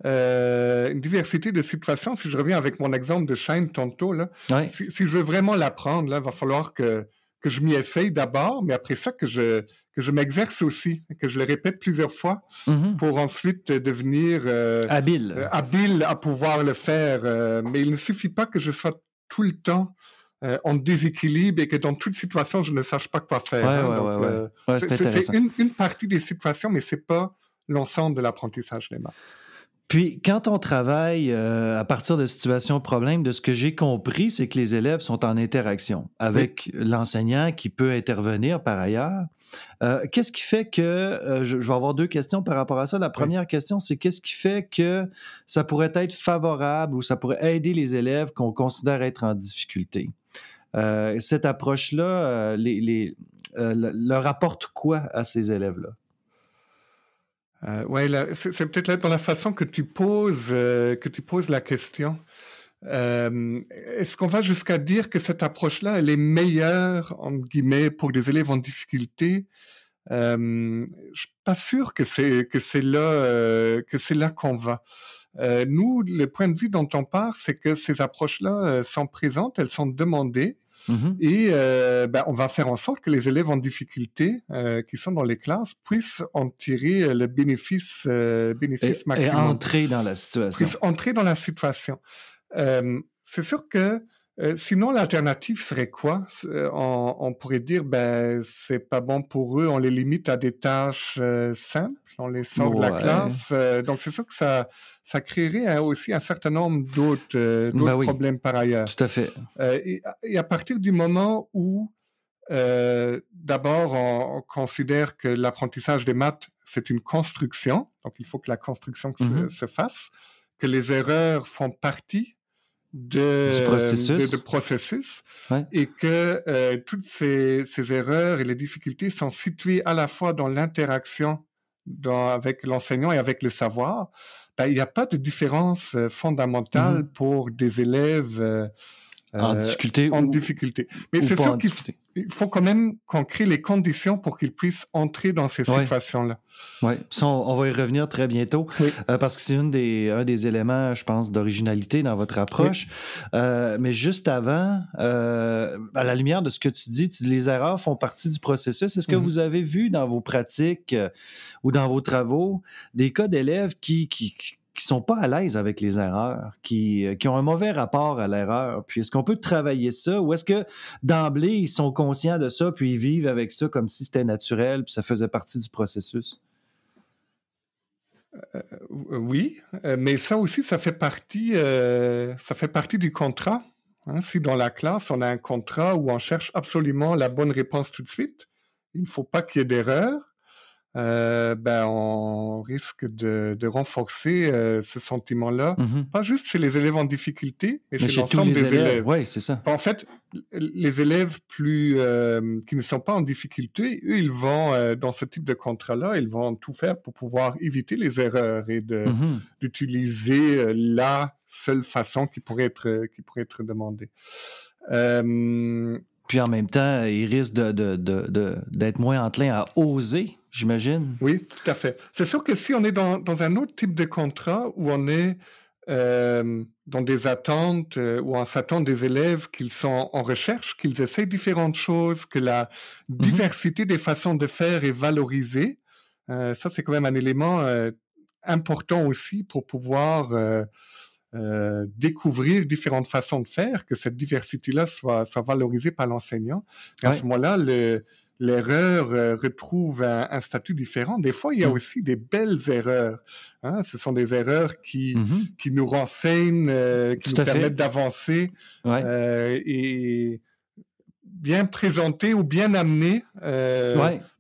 Euh, une diversité de situations. Si je reviens avec mon exemple de chaîne tantôt, là, si, je veux vraiment l'apprendre, il va falloir que, que je m'y essaye d'abord, mais après ça, que je, que je m'exerce aussi, que je le répète plusieurs fois mmh pour ensuite devenir euh, habile. Euh, habile à pouvoir le faire. mais il ne suffit pas que je sois tout le temps en déséquilibre et que dans toute situation, je ne sache pas quoi faire. Hein. c'est une, une, partie des situations, mais c'est pas l'ensemble de l'apprentissage des maths. Puis, quand on travaille euh, à partir de situations problèmes, de ce que j'ai compris, c'est que les élèves sont en interaction avec l'enseignant qui peut intervenir par ailleurs. Euh, qu'est-ce qui fait que, euh, je, vais avoir deux questions par rapport à ça. La première question, c'est qu'est-ce qui fait que ça pourrait être favorable ou ça pourrait aider les élèves qu'on considère être en difficulté? Cette approche-là, les, les, leur apporte quoi à ces élèves-là? Euh, ouais, c'est peut-être dans la façon que tu poses, euh, que tu poses la question. Euh, Est-ce qu'on va jusqu'à dire que cette approche-là, elle est meilleure, entre guillemets, pour des élèves en difficulté? Euh, Je suis pas sûr que c'est que c'est là euh, que c'est là qu'on va. Euh, nous, le point de vue dont on part, c'est que ces approches-là sont présentes, elles sont demandées. Mmh Et euh, ben, on va faire en sorte que les élèves en difficulté euh, qui sont dans les classes puissent en tirer le bénéfice, euh, bénéfice maximum. Et entrer dans la situation. Puissent entrer dans la situation. c'est sûr que euh, sinon, l'alternative serait quoi? Euh, on, on, pourrait dire, ben, c'est pas bon pour eux, on les limite à des tâches euh, simples, on les sort de la classe. donc, c'est sûr que ça, ça créerait hein, aussi un certain nombre d'autres ben problèmes par ailleurs. Tout à fait. Et, et, à partir du moment où, d'abord, on, considère que l'apprentissage des maths, c'est une construction, donc il faut que la construction se, mm-hmm. se fasse, que les erreurs font partie de, processus, de, processus et que euh, toutes ces, ces, erreurs et les difficultés sont situées à la fois dans l'interaction avec l'enseignant et avec le savoir. Ben, il n'y a pas de différence euh, fondamentale mm-hmm. pour des élèves euh, en difficulté. En difficulté. Mais c'est sûr qu'il il faut quand même qu'on crée les conditions pour qu'ils puissent entrer dans ces situations-là. Oui, on, va y revenir très bientôt euh, parce que c'est des, un des éléments, je pense, d'originalité dans votre approche. Euh, mais juste avant, euh, à la lumière de ce que tu dis, tu les erreurs font partie du processus. Est-ce que mm-hmm. vous avez vu dans vos pratiques ou dans vos travaux des cas d'élèves qui, qui qui sont pas à l'aise avec les erreurs, qui, euh, qui ont un mauvais rapport à l'erreur. Puis est-ce qu'on peut travailler ça ou est-ce que d'emblée ils sont conscients de ça puis ils vivent avec ça comme si c'était naturel puis ça faisait partie du processus? Euh, oui, euh, mais ça aussi, ça fait partie, ça fait partie du contrat. Hein. Si dans la classe, on a un contrat où on cherche absolument la bonne réponse tout de suite, il ne faut pas qu'il y ait d'erreur. Euh, ben, on risque de, de renforcer euh, ce sentiment-là, mmh pas juste chez les élèves en difficulté, mais, chez l'ensemble des élèves. élèves. Oui, c'est ça. En fait, les élèves plus euh, qui ne sont pas en difficulté, eux, ils vont dans ce type de contrat-là, ils vont tout faire pour pouvoir éviter les erreurs et mmh d'utiliser la seule façon qui pourrait être qui pourrait être demandée. Puis en même temps, ils risquent d'être de, de, de, moins enclins à oser j'imagine. Oui, tout à fait. C'est sûr que si on est dans, dans, un autre type de contrat où on est euh, dans des attentes, euh, où on s'attend des élèves qu'ils sont en recherche, qu'ils essaient différentes choses, que la mhm. diversité des façons de faire est valorisée, euh, ça c'est quand même un élément important aussi pour pouvoir euh, découvrir différentes façons de faire, que cette diversité-là soit, soit valorisée par l'enseignant. À ce moment-là, le, l'erreur euh, retrouve un, statut différent. Des fois, il y a mmh. aussi des belles erreurs. Hein? Ce sont des erreurs qui, mmh qui nous renseignent, euh, qui nous permettent d'avancer euh, et bien présentées ou bien amenées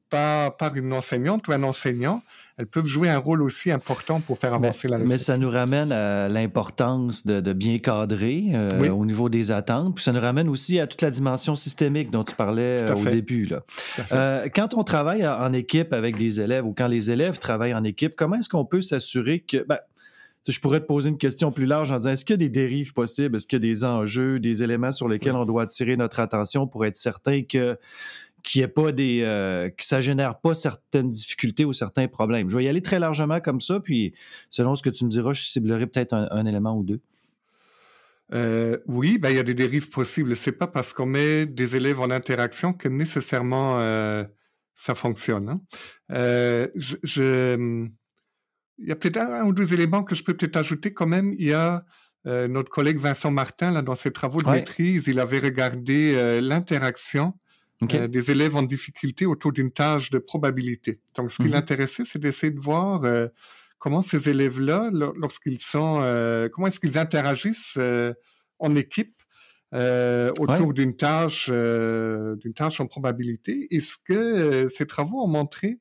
par, par une enseignante ou un enseignant. Elles peuvent jouer un rôle aussi important pour faire avancer la réflexion. Mais ça nous ramène à l'importance de, bien cadrer euh, au niveau des attentes, puis ça nous ramène aussi à toute la dimension systémique dont tu parlais euh, au début. Là. Euh, quand on travaille en équipe avec des élèves ou quand les élèves travaillent en équipe, comment est-ce qu'on peut s'assurer que... Ben, je pourrais te poser une question plus large en disant est-ce qu'il y a des dérives possibles? Est-ce qu'il y a des enjeux, des éléments sur lesquels on doit attirer notre attention pour être certain que qu'il ait pas des euh, que ça génère pas certaines difficultés ou certains problèmes. Je vais y aller très largement comme ça, puis selon ce que tu me diras, je ciblerai peut-être un, élément ou deux. Euh, oui, ben, il y a des dérives possibles. C'est pas parce qu'on met des élèves en interaction que nécessairement euh, ça fonctionne. Hein. je, il y a peut-être un, ou deux éléments que je peux peut-être ajouter quand même. Il y a notre collègue Vincent Martin, là, dans ses travaux de maîtrise, il avait regardé l'interaction euh, des élèves en difficulté autour d'une tâche de probabilité. Donc, ce qui mhm. l'intéressait, c'est d'essayer de voir euh, comment ces élèves-là, lorsqu'ils sont, euh, comment est-ce qu'ils interagissent en équipe autour d'une tâche, d'une tâche en probabilité. Et ce que ces travaux ont montré,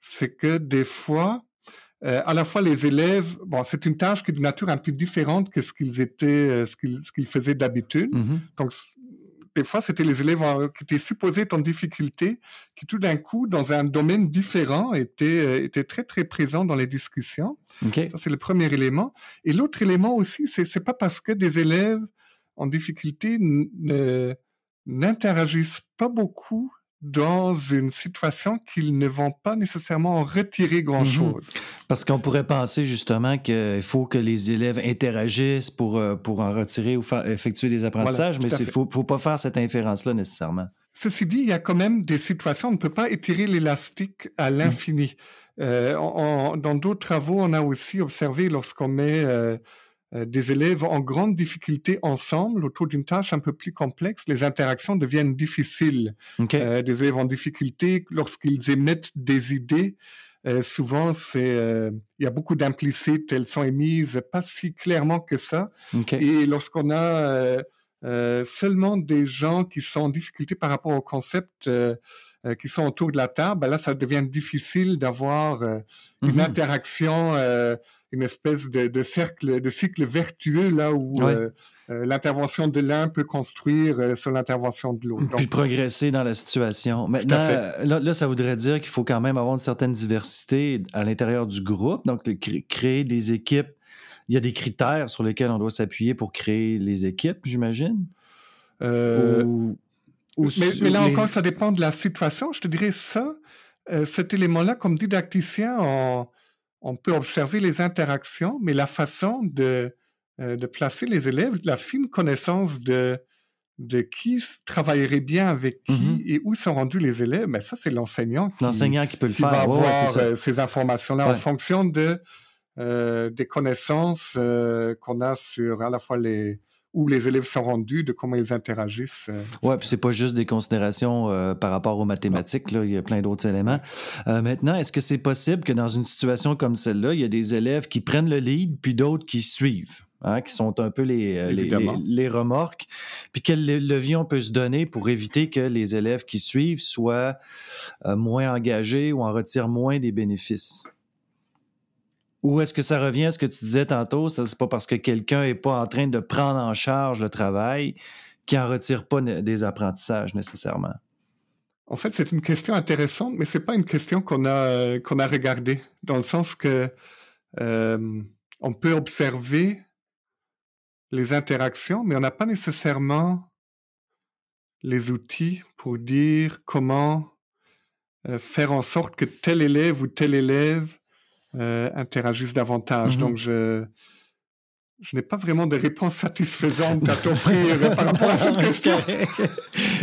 c'est que des fois, à la fois les élèves, bon, c'est une tâche qui est de nature un peu différente que ce qu'ils étaient, ce qu'ils, faisaient d'habitude. Mhm. Donc, des fois, c'était les élèves qui étaient supposés être en difficulté, qui tout d'un coup, dans un domaine différent, étaient, euh, étaient très, très présents dans les discussions. Ça, c'est le premier élément. Et l'autre élément aussi, c'est, c'est pas parce que des élèves en difficulté n'interagissent pas beaucoup dans une situation qu'ils ne vont pas nécessairement en retirer grand-chose. Mhm. Parce qu'on pourrait penser justement qu'il faut que les élèves interagissent pour, euh, pour en retirer ou effectuer des apprentissages, mais il ne faut, faut pas faire cette inférence-là nécessairement. Ceci dit, il y a quand même des situations, on ne peut pas étirer l'élastique à l'infini. Euh, dans d'autres travaux, on a aussi observé lorsqu'on met euh, euh, des élèves en grande difficulté ensemble autour d'une tâche un peu plus complexe, les interactions deviennent difficiles. Euh, des élèves en difficulté, lorsqu'ils émettent des idées, euh, souvent c'est il y a beaucoup d'implicites, elles sont émises pas si clairement que ça. Et lorsqu'on a seulement des gens qui sont en difficulté par rapport au concept qui sont autour de la table, ben là ça devient difficile d'avoir une mhm. interaction une espèce de, cercle, de cycle vertueux là où euh, euh, l'intervention de l'un peut construire euh, sur l'intervention de l'autre. Puis progresser dans la situation. Maintenant, là, ça voudrait dire qu'il faut quand même avoir une certaine diversité à l'intérieur du groupe. Donc, créer des équipes. Il y a des critères sur lesquels on doit s'appuyer pour créer les équipes, j'imagine? mais, là encore, ça dépend de la situation. Je te dirais ça, cet élément-là, comme didacticien, en on peut observer les interactions, mais la façon de, euh, de placer les élèves, la fine connaissance de, de qui travaillerait bien avec qui mm-hmm. et où sont rendus les élèves, mais ça, c'est l'enseignant qui, l'enseignant qui peut le faire. va avoir euh, ces informations-là en fonction de, euh, des connaissances qu'on a sur à la fois les, où les élèves sont rendus, de comment ils interagissent. Euh, oui, puis c'est pas juste des considérations euh, par rapport aux mathématiques, là, il y a plein d'autres éléments. Euh, maintenant, est-ce que c'est possible que dans une situation comme celle-là, il y a des élèves qui prennent le lead, puis d'autres qui suivent? Hein, qui sont un peu les, les, les, remorques? Puis quel levier on peut se donner pour éviter que les élèves qui suivent soient moins engagés ou en retirent moins des bénéfices? Ou est-ce que ça revient à ce que tu disais tantôt, ça c'est pas parce que quelqu'un n'est pas en train de prendre en charge le travail qu'il n'en retire pas des apprentissages nécessairement? En fait, c'est une question intéressante, mais c'est pas une question qu'on a a regardée, dans le sens que euh, on peut observer les interactions, mais on n'a pas nécessairement les outils pour dire comment euh, faire en sorte que tel élève ou tel élève euh, interagissent davantage. Mm-hmm. Donc, je, je n'ai pas vraiment de réponse satisfaisante à t'offrir par rapport à cette question.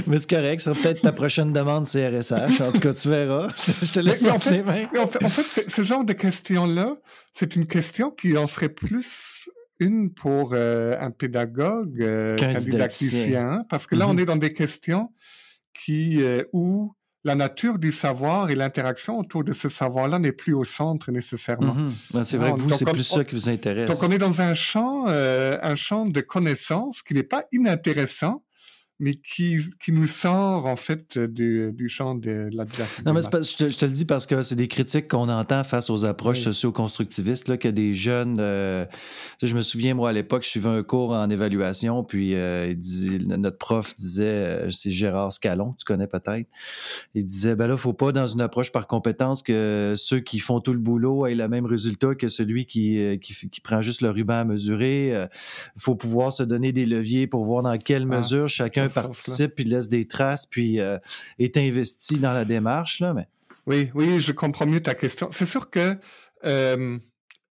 Mais c'est correct, ça peut-être ta prochaine demande CRSH. En tout cas, tu verras. Je te laisse en fait, en fait, en fait ce genre de question-là, c'est une question qui en serait plus une pour euh, un pédagogue euh, qu'un didacticien, parce que là, on mm-hmm. est dans des questions qui euh, où la nature du savoir et l'interaction autour de ce savoir-là n'est plus au centre nécessairement. Mhm. C'est vrai que vous, c'est plus ça qui vous intéresse. Donc, on est dans un champ, euh, un champ de connaissances qui n'est pas inintéressant, mais qui, qui nous sort en fait du, du champ de la. Non, mais je, te, je, te, le dis parce que c'est des critiques qu'on entend face aux approches socio-constructivistes, là, que des jeunes. Euh, je me souviens, moi, à l'époque, je suivais un cours en évaluation, puis euh, il dit, notre prof disait, euh, c'est Gérard Scalon, tu connais peut-être, il disait, ben là, il ne faut pas, dans une approche par compétence, que ceux qui font tout le boulot aient le même résultat que celui qui, qui, qui prend juste le ruban à mesurer. Il faut pouvoir se donner des leviers pour voir dans quelle ah, mesure chacun participe, puis laisse des traces, puis euh, est investi dans la démarche. Là, mais... Oui, oui, je comprends mieux ta question. C'est sûr que euh,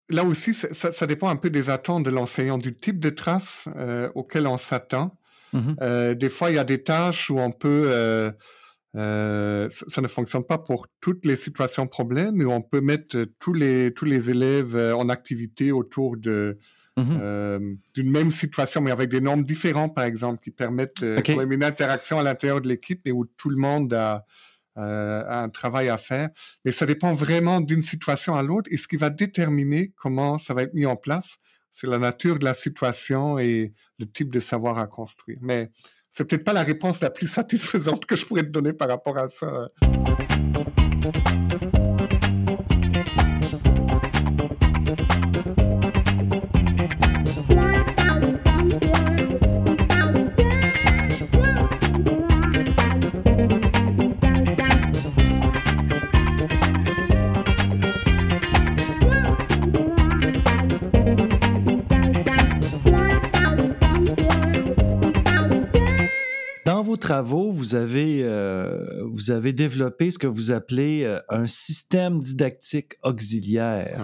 là aussi, ça, dépend un peu des attentes de l'enseignant, du type de traces euh, auquel on s'attend. Mm-hmm. des fois, il y a des tâches où on peut... ça ne fonctionne pas pour toutes les situations problèmes, mais on peut mettre tous les, tous les élèves en activité autour de, Mmh euh, d'une même situation, mais avec des normes différentes, par exemple, qui permettent euh, une interaction à l'intérieur de l'équipe et où tout le monde a, euh, a, un travail à faire. Mais ça dépend vraiment d'une situation à l'autre et ce qui va déterminer comment ça va être mis en place, c'est la nature de la situation et le type de savoir à construire. Mais c'est peut-être pas la réponse la plus satisfaisante que je pourrais te donner par rapport à ça. Travaux, vous avez, euh, vous avez développé ce que vous appelez euh, un système didactique auxiliaire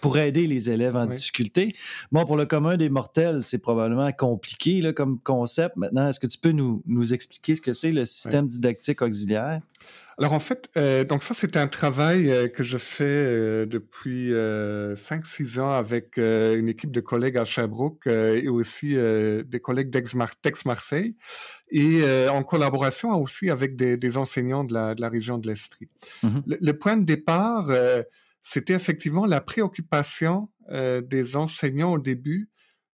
pour aider les élèves en difficulté. Bon, pour le commun des mortels, c'est probablement compliqué là, comme concept. Maintenant, est-ce que tu peux nous, nous expliquer ce que c'est le système didactique auxiliaire? Alors en fait, euh, donc ça c'est un travail euh, que je fais euh, depuis 5-6 ans avec une équipe de collègues à Sherbrooke et aussi des collègues d'Aix-Marseille et en collaboration aussi avec des, enseignants de la, région de l'Estrie. Mmh le, point de départ, c'était effectivement la préoccupation des enseignants au début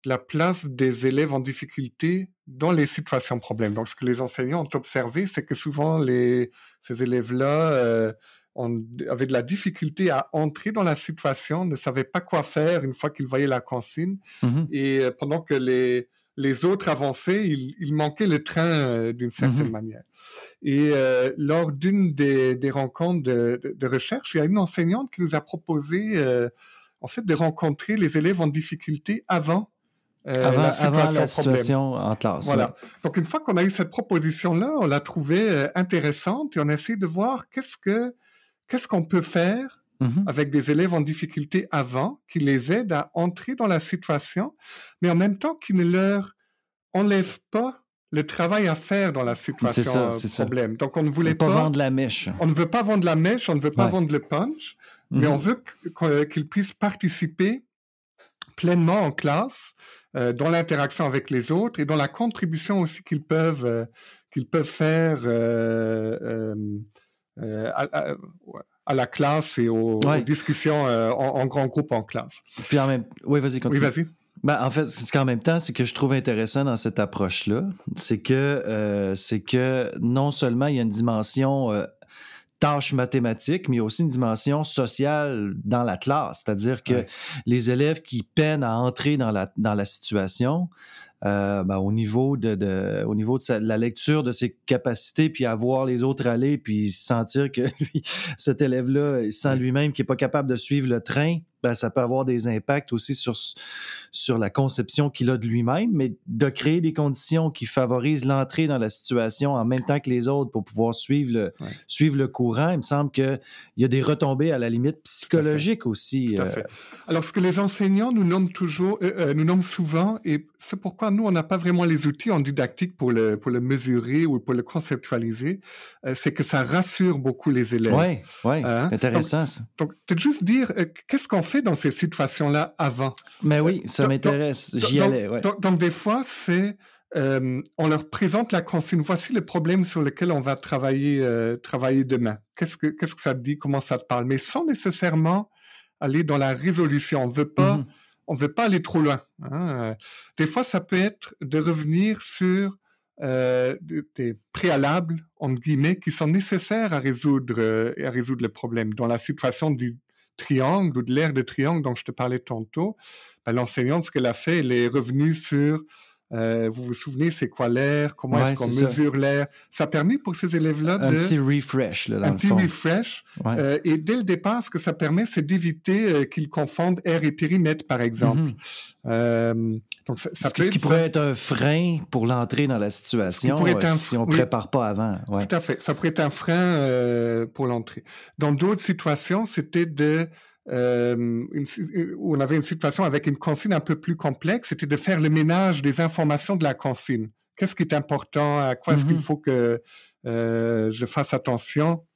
la place des élèves en difficulté dans les situations problèmes. Donc, ce que les enseignants ont observé, c'est que souvent, les, ces élèves-là euh, avaient de la difficulté à entrer dans la situation, ne savaient pas quoi faire une fois qu'ils voyaient la consigne. Mmh Et euh, pendant que les, les autres avançaient, ils, manquaient le train euh, d'une certaine mmh manière. Et lors d'une des, des, rencontres de, de, recherche, il y a une enseignante qui nous a proposé, en fait, de rencontrer les élèves en difficulté avant euh, avant, la situation, en classe. Voilà. Donc une fois qu'on a eu cette proposition-là, on l'a trouvée euh, intéressante et on a essayé de voir qu'est-ce que qu'est-ce qu'on peut faire mm-hmm. avec des élèves en difficulté avant, qui les aide à entrer dans la situation, mais en même temps qui ne leur enlève pas le travail à faire dans la situation problème. Donc on ne voulait pas, vendre la mèche. On ne veut pas vendre la mèche, on ne veut pas vendre le punch, mais mm-hmm. on veut qu'ils puissent participer pleinement en classe euh, dans l'interaction avec les autres et dans la contribution aussi qu'ils peuvent euh, qu'ils peuvent faire euh, à, la classe et aux, discussions en, grand groupe en classe. Puis en même, oui, vas-y, continue. Oui, vas-y. Ben, en fait, ce qu'en même temps, c'est que je trouve intéressant dans cette approche-là, c'est que c'est que non seulement il y a une dimension tâche mathématique, mais il aussi une dimension sociale dans la classe. C'est-à-dire que les élèves qui peinent à entrer dans la, dans la situation, euh, ben, au niveau de, de, au niveau de la lecture de ses capacités, puis à voir les autres aller, puis sentir que lui, cet élève-là, sent lui-même qu'il n'est pas capable de suivre le train, ben, ça peut avoir des impacts aussi sur, sur la conception qu'il a de lui-même, mais de créer des conditions qui favorisent l'entrée dans la situation en même temps que les autres pour pouvoir suivre le, suivre le courant, il me semble qu'il y a des retombées à la limite psychologiques aussi. Tout à euh. fait. Alors, ce que les enseignants nous nomment toujours, euh, euh, nous nomment souvent, et c'est pourquoi nous, on n'a pas vraiment les outils en didactique pour le, pour le mesurer ou pour le conceptualiser, c'est que ça rassure beaucoup les élèves. Oui, oui, hein? intéressant. Donc, peut-être juste dire, qu'est-ce qu'on fait dans ces situations-là avant. Mais oui, ça m'intéresse. J'y allais. Donc, des fois, c'est euh, on leur présente la consigne. Voici le problème sur lequel on va travailler, euh, travailler demain. Qu'est-ce que, ça te dit? Comment ça te parle? Mais sans nécessairement aller dans la résolution. On veut pas, mm-hmm. on veut pas aller trop loin. Hein. Des fois, ça peut être de revenir sur euh, des préalables, entre guillemets, qui sont nécessaires à résoudre, euh, à résoudre le problème. Dans la situation du triangle ou de l'aire de triangle dont je te parlais tantôt, ben, l'enseignante, ce qu'elle a fait, elle est revenue sur euh, vous vous souvenez, c'est quoi l'air? Comment est-ce qu'on mesure l'air? Ça a permis pour ces élèves-là de... Un petit refresh, là, dans Un petit refresh. Euh, et dès le départ, ce que ça permet, c'est d'éviter euh, qu'ils confondent air et périmètre, par exemple. Mm donc, ça, ça ce qui pourrait être un frein pour l'entrée dans la situation si on ne prépare pas avant. Tout à fait. Ça pourrait être un frein pour l'entrée. Dans d'autres situations, c'était de euh, une, où on avait une situation avec une consigne un peu plus complexe, c'était de faire le ménage des informations de la consigne. Qu'est-ce qui est important? À quoi est-ce qu'il mm-hmm. faut que euh, je fasse attention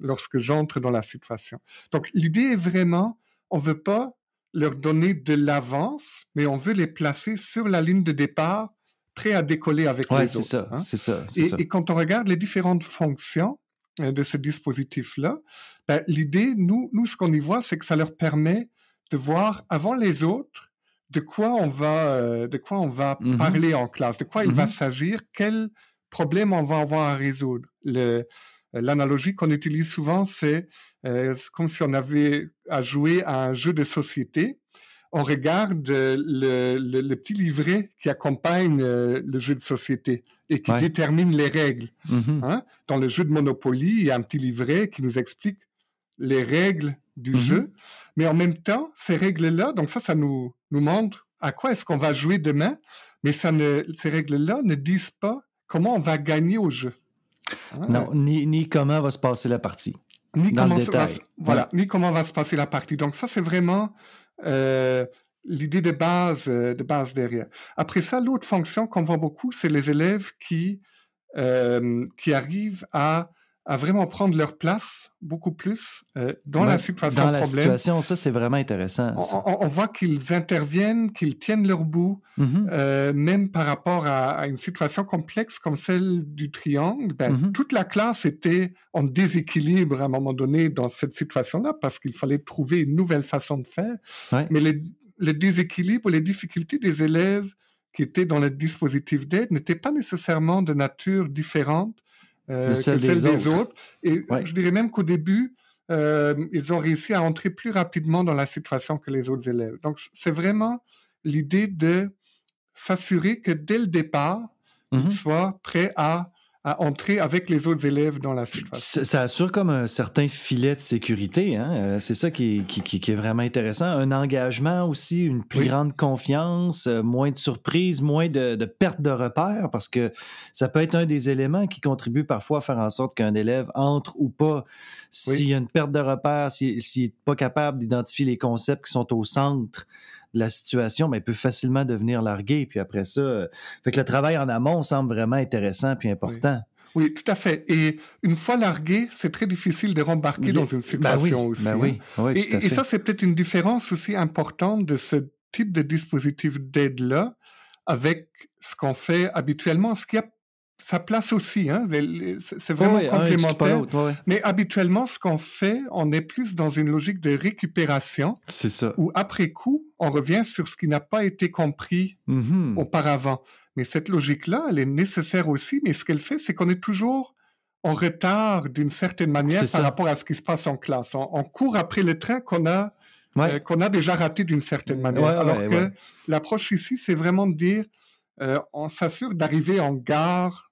lorsque j'entre dans la situation? Donc, l'idée est vraiment, on veut pas leur donner de l'avance, mais on veut les placer sur la ligne de départ, prêts à décoller avec les autres. Ça, hein. C'est ça, et, et, quand on regarde les différentes fonctions, euh, de ce dispositif-là, ben, l'idée, nous, nous, ce qu'on y voit, c'est que ça leur permet de voir avant les autres de quoi on va, euh, de quoi on va mmh parler en classe, de quoi il va mmh s'agir, quel problème on va avoir à résoudre. L'analogie qu'on utilise souvent, c'est euh, comme si on avait à jouer à un jeu de société on regarde le, le, petit livret qui accompagne euh, le jeu de société et qui détermine les règles. Mm-hmm. Hein. Dans le jeu de Monopoly, il y a un petit livret qui nous explique les règles du mm-hmm. jeu, mais en même temps, ces règles-là, donc ça, ça nous, nous montre à quoi est-ce qu'on va jouer demain, mais ça ne, ces règles-là ne disent pas comment on va gagner au jeu. Hein. Non, ni, ni comment va se passer la partie. Ni comment, va, voilà, ni comment va se passer la partie. Donc ça, c'est vraiment euh, l'idée de base, euh, de base derrière. Après ça, l'autre fonction qu'on voit beaucoup, c'est les élèves qui, euh, qui arrivent à à vraiment prendre leur place beaucoup plus dans la situation Dans la situation, ça c'est vraiment intéressant. On, voit qu'ils interviennent, qu'ils tiennent leur bout, mm-hmm. même par rapport à, une situation complexe comme celle du triangle. Ben, mm-hmm. Toute la classe était en déséquilibre à un moment donné dans cette situation-là parce qu'il fallait trouver une nouvelle façon de faire. Mais les, les déséquilibres, les difficultés des élèves qui étaient dans le dispositif d'aide n'étaient pas nécessairement de nature différente euh, que celle des, autres. Et je dirais même qu'au début, euh, ils ont réussi à entrer plus rapidement dans la situation que les autres élèves. Donc, c'est vraiment l'idée de s'assurer que dès le départ, ils mm-hmm. soient prêts à à entrer avec les autres élèves dans la situation. Ça, assure comme un certain filet de sécurité. Hein? Euh, c'est ça qui est, qui, est, vraiment intéressant. Un engagement aussi, une plus grande confiance, euh, moins de surprises, moins de, de perte de repères, parce que ça peut être un des éléments qui contribue parfois à faire en sorte qu'un élève entre ou pas. S'il y a une perte de repères, s'il n'est pas capable d'identifier les concepts qui sont au centre la situation, mais peut facilement devenir largué. Puis après ça, euh, fait que le travail en amont semble vraiment intéressant puis important. Oui. tout à fait. Et une fois largué, c'est très difficile de rembarquer dans une ben situation aussi. Ben oui, hein. et, ça, c'est peut-être une différence aussi importante de ce type de dispositif d'aide-là avec ce qu'on fait habituellement. Ce qui a sa place aussi. Hein? C'est vraiment complémentaire. Mais habituellement, ce qu'on fait, on est plus dans une logique de récupération. C'est ça. Où après coup, on revient sur ce qui n'a pas été compris mm-hmm. auparavant. Mais cette logique-là, elle est nécessaire aussi. Mais ce qu'elle fait, c'est qu'on est toujours en retard d'une certaine manière par rapport à ce qui se passe en classe. On, court après le train qu'on a euh, qu'on a déjà raté d'une certaine manière. Alors que l'approche ici, c'est vraiment de dire, euh, on s'assure d'arriver en gare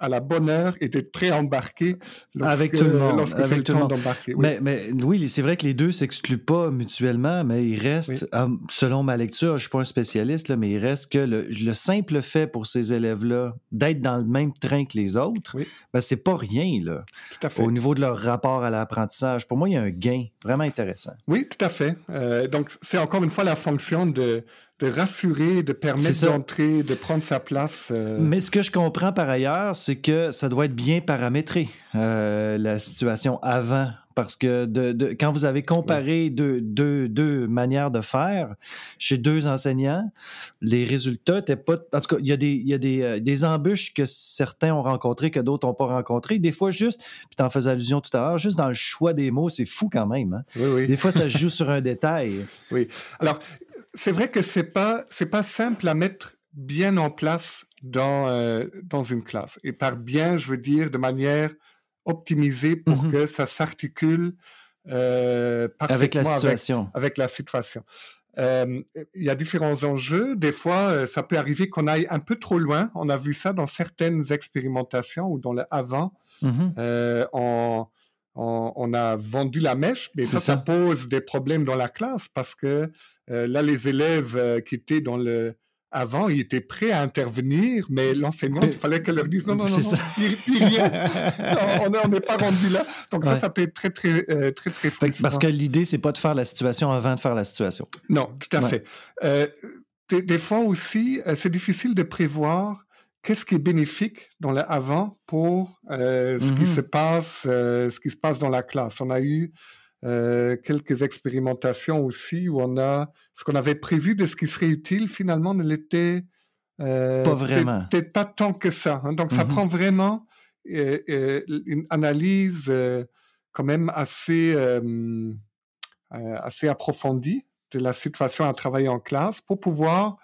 à la bonne heure et d'être prêt à embarquer avec tout le monde. Lorsque c'est le temps d'embarquer. Mais, mais, oui, c'est vrai que les deux s'excluent pas mutuellement, mais il reste, selon ma lecture, je ne suis pas un spécialiste, là, mais il reste que le, simple fait pour ces élèves-là d'être dans le même train que les autres, ben, c'est pas rien là, tout à fait. au niveau de leur rapport à l'apprentissage. Pour moi, il y a un gain vraiment intéressant. Oui, tout à fait. Euh, donc, c'est encore une fois la fonction de de rassurer, de permettre d'entrer, de prendre sa place. Euh. Mais ce que je comprends par ailleurs, c'est que ça doit être bien paramétré, euh, la situation avant. Parce que de, quand vous avez comparé deux, deux, deux, manières de faire chez deux enseignants, les résultats n'étaient pas. En tout cas, il y a, des, il y a des, euh, des embûches que certains ont rencontrées que d'autres n'ont pas rencontrées. Des fois, juste, puis tu en faisais allusion tout à l'heure, juste dans le choix des mots, c'est fou quand même. Hein. Oui, oui. Des fois, ça joue sur un détail. Oui. Alors, c'est vrai que c'est pas c'est pas simple à mettre bien en place dans, euh, dans une classe. Et par bien, je veux dire de manière optimisée pour mmh que ça s'articule euh, avec la situation. Avec, la situation. Euh, il y a différents enjeux. Des fois, ça peut arriver qu'on aille un peu trop loin. On a vu ça dans certaines expérimentations ou dans le avant. Mmh on, on, a vendu la mèche, mais ça, ça, pose des problèmes dans la classe parce que là, les élèves qui étaient dans le avant, ils étaient prêts à intervenir, mais l'enseignant, il fallait qu'elle leur dise non, non, non, non on n'est pas rendu là. Donc ça, ça peut être très, très, euh, très, très, frustrant. Parce que l'idée, c'est pas de faire la situation avant de faire la situation. Non, tout à fait. Euh, des, fois aussi, euh, c'est difficile de prévoir qu'est-ce qui est bénéfique dans le avant pour ce qui mm-hmm. se passe, ce qui se passe dans la classe. On a eu euh, quelques expérimentations aussi où on a ce qu'on avait prévu de ce qui serait utile finalement ne l'était euh, pas vraiment. Peut-être pas tant que ça. Hein. Donc ça mm-hmm. prend vraiment euh, une analyse quand même assez assez approfondie de la situation à travailler en classe pour pouvoir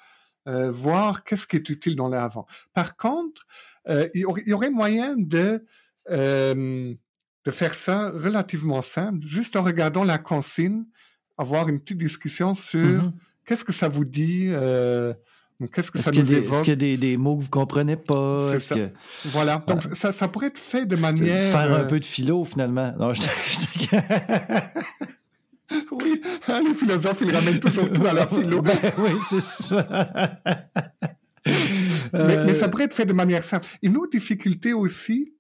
voir qu'est-ce qui est utile dans l'avant. Par contre, il y, aurait moyen de de faire ça relativement simple, juste en regardant la consigne, avoir une petite discussion sur mm-hmm. qu'est-ce que ça vous dit, euh, qu'est-ce que ça nous évoque. Est-ce qu'il y a des, des, mots que vous comprenez pas? C'est ça. Voilà. Donc, ça, ça, pourrait être fait de manière... Faire un euh, peu de philo, finalement. Non, je oui, hein, les philosophes, ils ramènent toujours tout à la philo. Oui, c'est ça. mais, mais, ça euh, pourrait être fait de manière simple. Une autre difficulté aussi,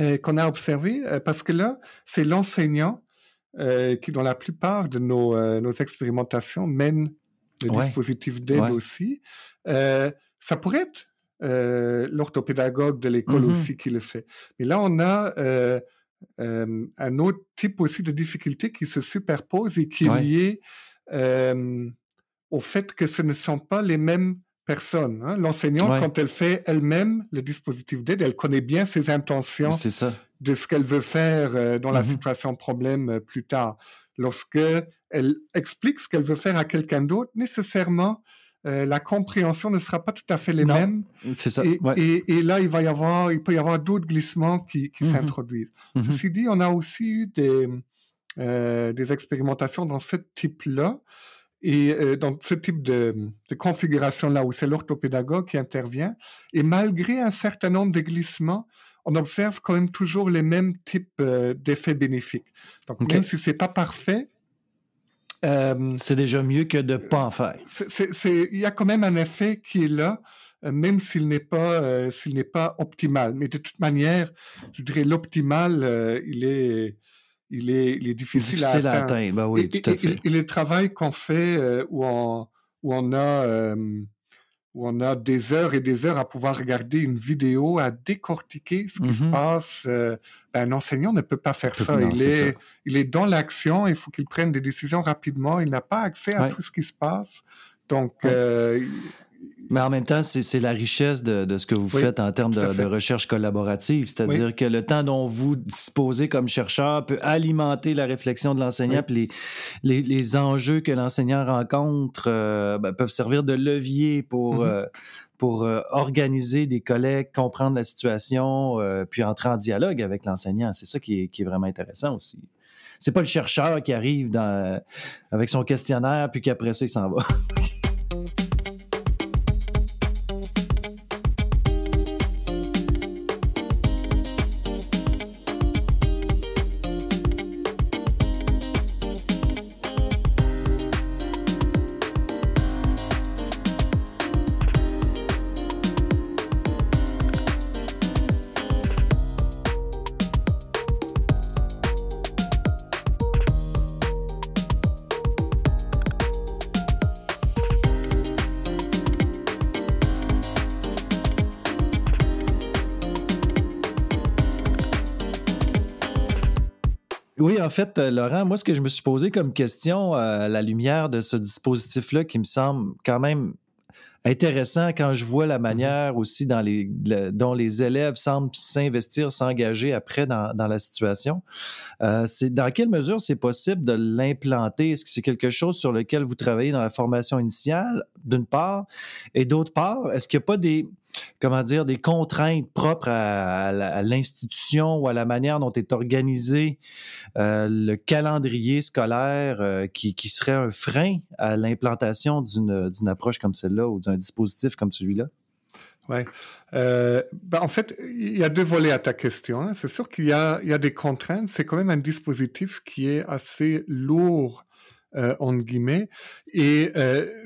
euh, qu'on a observé, euh, parce que là, c'est l'enseignant euh, qui, dans la plupart de nos, nos expérimentations, mène le dispositif d'aide aussi. ça pourrait être l'orthopédagogue de l'école mm-hmm. aussi qui le fait. Mais là, on a un autre type aussi de difficulté qui se superpose et qui est lié au fait que ce ne sont pas les mêmes personne. Hein. L'enseignante, quand elle fait elle-même le dispositif d'aide, elle connaît bien ses intentions de ce qu'elle veut faire euh, dans la mm-hmm. situation problème euh, plus tard. Lorsque elle explique ce qu'elle veut faire à quelqu'un d'autre, nécessairement, euh, la compréhension ne sera pas tout à fait les mêmes. C'est ça. Et, là, il va y avoir, il peut y avoir d'autres glissements qui, qui mm-hmm. s'introduisent. Mm-hmm. Ceci dit, on a aussi eu des, des expérimentations dans ce type-là. Et euh, dans ce type de, de configuration-là, où c'est l'orthopédagogue qui intervient, et malgré un certain nombre de glissements, on observe quand même toujours les mêmes types euh, d'effets bénéfiques. Donc, même si c'est pas parfait, euh, c'est déjà mieux que de pas en faire. Il y a quand même un effet qui est là, même s'il n'est pas, s'il n'est pas optimal. Mais de toute manière, je dirais l'optimal, il est il est, il est difficile, à atteindre. Ben oui, tout à fait. Et, le travail qu'on fait euh, où, on, où, on a, euh, où on a des heures et des heures à pouvoir regarder une vidéo, à décortiquer ce qui se mm-hmm. passe, euh, ben, un enseignant ne peut pas faire ça. il, est, il est dans l'action, il faut qu'il prenne des décisions rapidement, il n'a pas accès à tout ce qui se passe. Donc, mais en même temps, c'est la richesse de, ce que vous faites en termes de, recherche collaborative. C'est-à-dire que le temps dont vous disposez comme chercheur peut alimenter la réflexion de l'enseignant, puis les, les, enjeux que l'enseignant rencontre euh, ben, peuvent servir de levier pour, mm-hmm. euh, pour euh, organiser des collègues, comprendre la situation, puis entrer en dialogue avec l'enseignant. C'est ça qui est, qui est vraiment intéressant aussi. C'est pas le chercheur qui arrive dans, avec son questionnaire, puis qu'après ça, il s'en va. en fait, euh, Laurent, moi, ce que je me suis posé comme question euh, à la lumière de ce dispositif-là qui me semble quand même intéressant quand je vois la mm-hmm. manière aussi dans les, dont les élèves semblent s'investir, s'engager après dans, dans, la situation. Euh, c'est dans quelle mesure c'est possible de l'implanter? Est-ce que c'est quelque chose sur lequel vous travaillez dans la formation initiale, d'une part, et d'autre part, est-ce qu'il n'y a pas des comment dire, des contraintes propres à, l'institution ou à la manière dont est organisé euh, le calendrier scolaire euh, qui, serait un frein à l'implantation d'une approche comme celle-là ou d'un dispositif comme celui-là? Oui. Euh, ben, en fait, il y a deux volets à ta question. Hein. C'est sûr qu'il y, a, des contraintes. C'est quand même un dispositif qui est assez lourd en guillemets. Et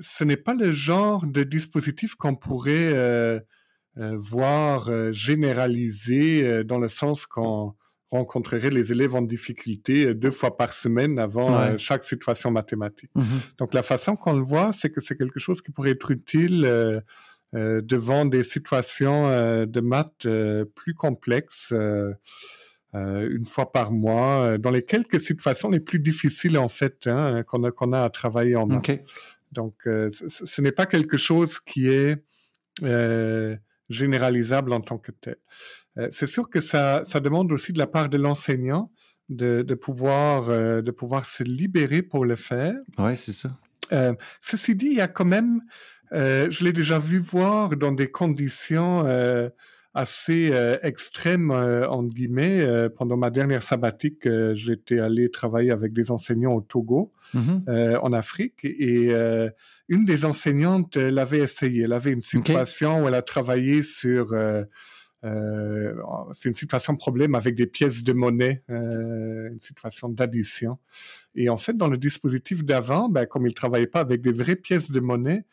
ce n'est pas le genre de dispositif qu'on pourrait euh, euh, généralisé euh, dans le sens qu'on rencontrerait les élèves en difficulté deux fois par semaine avant chaque situation mathématique. Mmh Donc la façon qu'on le voit, c'est que c'est quelque chose qui pourrait être utile devant des situations de maths plus complexes. Une fois par mois, dans les quelques situations les plus difficiles en fait hein, qu'on a, qu'on a à travailler en maths. Donc, ce n'est pas quelque chose qui est généralisable en tant que tel. Euh, c'est sûr que ça, ça demande aussi de la part de l'enseignant de, de, pouvoir, euh, de pouvoir se libérer pour le faire. Oui, c'est ça. Euh, ceci dit, il y a quand même, je l'ai déjà vu voir dans des conditions assez euh, extrême, euh, entre guillemets. Euh, pendant ma dernière sabbatique, j'étais allé travailler avec des enseignants au Togo, mm-hmm. en Afrique, et une des enseignantes l'avait essayé. Elle avait une situation où elle a travaillé sur... c'est une situation problème avec des pièces de monnaie, une situation d'addition. Et en fait, dans le dispositif d'avant, ben, comme il ne travaillait pas avec des vraies pièces de monnaie,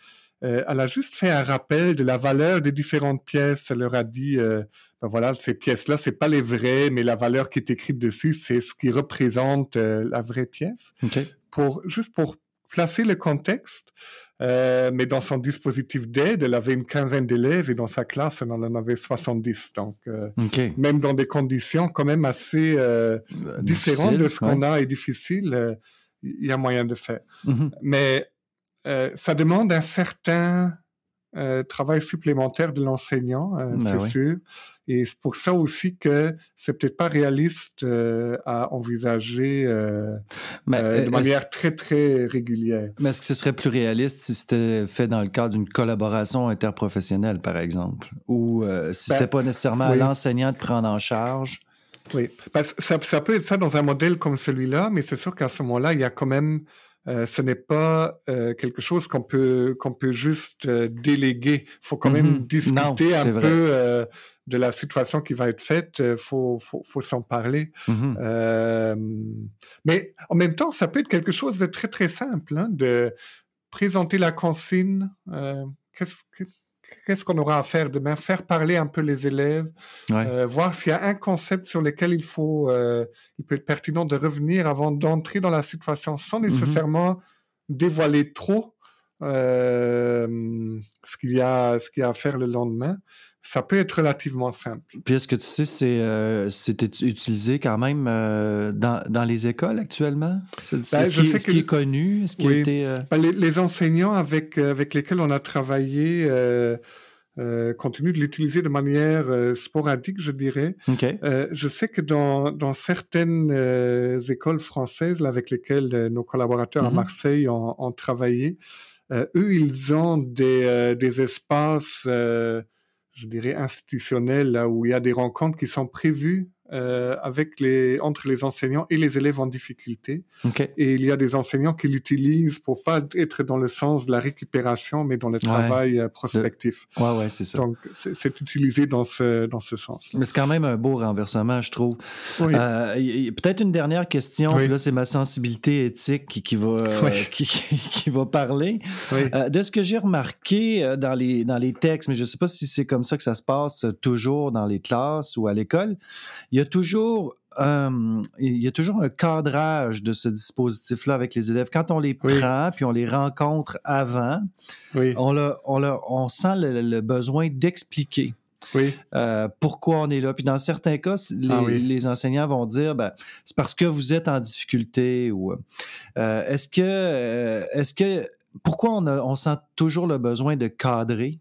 euh, elle a juste fait un rappel de la valeur des différentes pièces. Elle leur a dit, euh, ben voilà, ces pièces-là, c'est pas les vraies, mais la valeur qui est écrite dessus, c'est ce qui représente euh, la vraie pièce. Pour juste pour placer le contexte. mais dans son dispositif d'aide, elle avait une quinzaine d'élèves et dans sa classe, elle en avait 70. Donc, même dans des conditions quand même assez différentes de ce qu'on a et difficiles, il y a moyen de faire. Mm-hmm. Mais euh, ça demande un certain euh, travail supplémentaire de l'enseignant, euh, ben c'est sûr. Et c'est pour ça aussi que c'est peut-être pas réaliste à envisager de manière très très régulière. Mais est-ce que ce serait plus réaliste si c'était fait dans le cadre d'une collaboration interprofessionnelle, par exemple, ou si ce c'était ben, pas nécessairement à l'enseignant de prendre en charge? Oui, parce ça, ça peut être ça dans un modèle comme celui-là, mais c'est sûr qu'à ce moment-là, il y a quand même euh, ce n'est pas euh, quelque chose qu'on peut qu'on peut juste euh, déléguer. Il faut quand même mm-hmm. discuter un peu de la situation qui va être faite. Il faut, faut, faut s'en parler. Mm-hmm. mais en même temps, ça peut être quelque chose de très très simple, hein, de présenter la consigne. Qu'est-ce que qu'est-ce qu'on aura à faire demain? Faire parler un peu les élèves, euh, voir s'il y a un concept sur lequel il faut, euh, il peut être pertinent de revenir avant d'entrer dans la situation sans mm-hmm. nécessairement dévoiler trop euh, ce qu'il y a, ce qu'il y a à faire le lendemain ça peut être relativement simple. Puis est-ce que tu sais, c'est euh, utilisé quand même euh, dans, dans, les écoles actuellement? C'est ben, ce, qui, qui est connu? ce qui a été, euh, ben, les, enseignants avec, avec lesquels on a travaillé continuent de l'utiliser de manière sporadique, je dirais. je sais que dans, dans certaines écoles françaises avec lesquelles nos collaborateurs à mm-hmm. Marseille ont, ont travaillé, eux, ils ont des, des espaces je dirais, institutionnel, là où il y a des rencontres qui sont prévues euh, avec les, entre les enseignants et les élèves en difficulté. Et il y a des enseignants qui l'utilisent pour pas être dans le sens de la récupération, mais dans le travail euh, prospectif. Ouais, ouais, c'est ça. Donc, c'est utilisé dans ce, dans ce sens. Mais c'est quand même un beau renversement, je trouve. Euh, Peut-être une dernière question. Là, c'est ma sensibilité éthique qui, qui va, qui, qui, va parler. Euh, de ce que j'ai remarqué dans les, dans les textes, mais je ne sais pas si c'est comme ça que ça se passe toujours dans les classes ou à l'école, il y a toujours il y a toujours un cadrage de ce dispositif-là avec les élèves. Quand on les prend, puis on les rencontre avant, on, on, sent le, besoin d'expliquer. Euh, pourquoi on est là. Puis dans certains cas, ah les, enseignants vont dire ben, c'est parce que vous êtes en difficulté ou euh, est-ce que est-ce que pourquoi on, on, sent toujours le besoin de cadrer?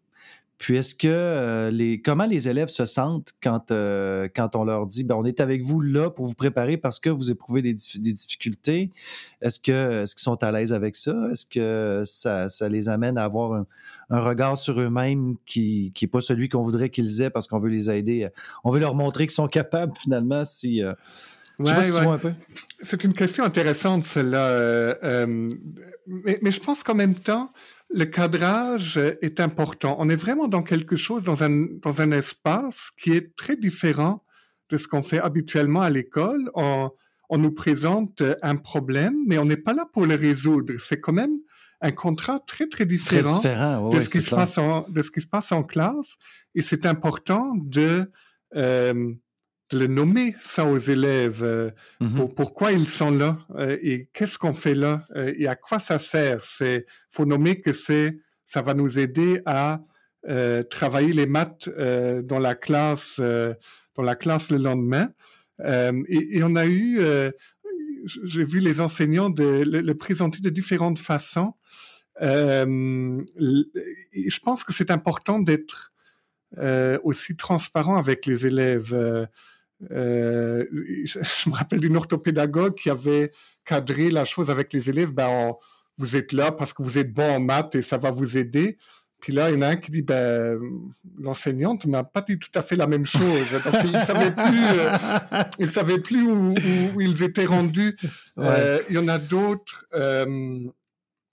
Puis est-ce que euh, les comment les élèves se sentent quand, euh, quand on leur dit ben, on est avec vous là pour vous préparer parce que vous éprouvez des, difficultés? Est-ce que est-ce qu'ils sont à l'aise avec ça? Est-ce que ça, ça, les amène à avoir un, regard sur eux-mêmes qui n'est pas celui qu'on voudrait qu'ils aient parce qu'on veut les aider? On veut leur montrer qu'ils sont capables finalement si. Euh, C'est une question intéressante, celle-là. mais, mais, je pense qu'en même temps, le cadrage est important. On est vraiment dans quelque chose, dans un, dans un espace qui est très différent de ce qu'on fait habituellement à l'école. On, on nous présente un problème, mais on n'est pas là pour le résoudre. C'est quand même un contrat très, très différent, de, ce qui se passe en, de ce qui se passe en classe. Et c'est important de, euh, le nommer ça aux élèves. Euh, mmh pour, pourquoi ils sont là euh, et qu'est-ce qu'on fait là euh, et à quoi ça sert? C'est faut nommer que c'est ça va nous aider à travailler les maths dans la classe dans la classe le lendemain. Et, et, on a eu j'ai vu les enseignants de, le, présenter de différentes façons. je pense que c'est important d'être aussi transparent avec les élèves. Euh, je, me rappelle d'une orthopédagogue qui avait cadré la chose avec les élèves. Ben, vous êtes là parce que vous êtes bon en maths et ça va vous aider. Puis là, il y en a un qui dit, ben, l'enseignante n'a pas dit tout à fait la même chose. Donc, il ne savait plus, euh, il savait plus où, où, ils étaient rendus. Euh, il y en a d'autres. Euh,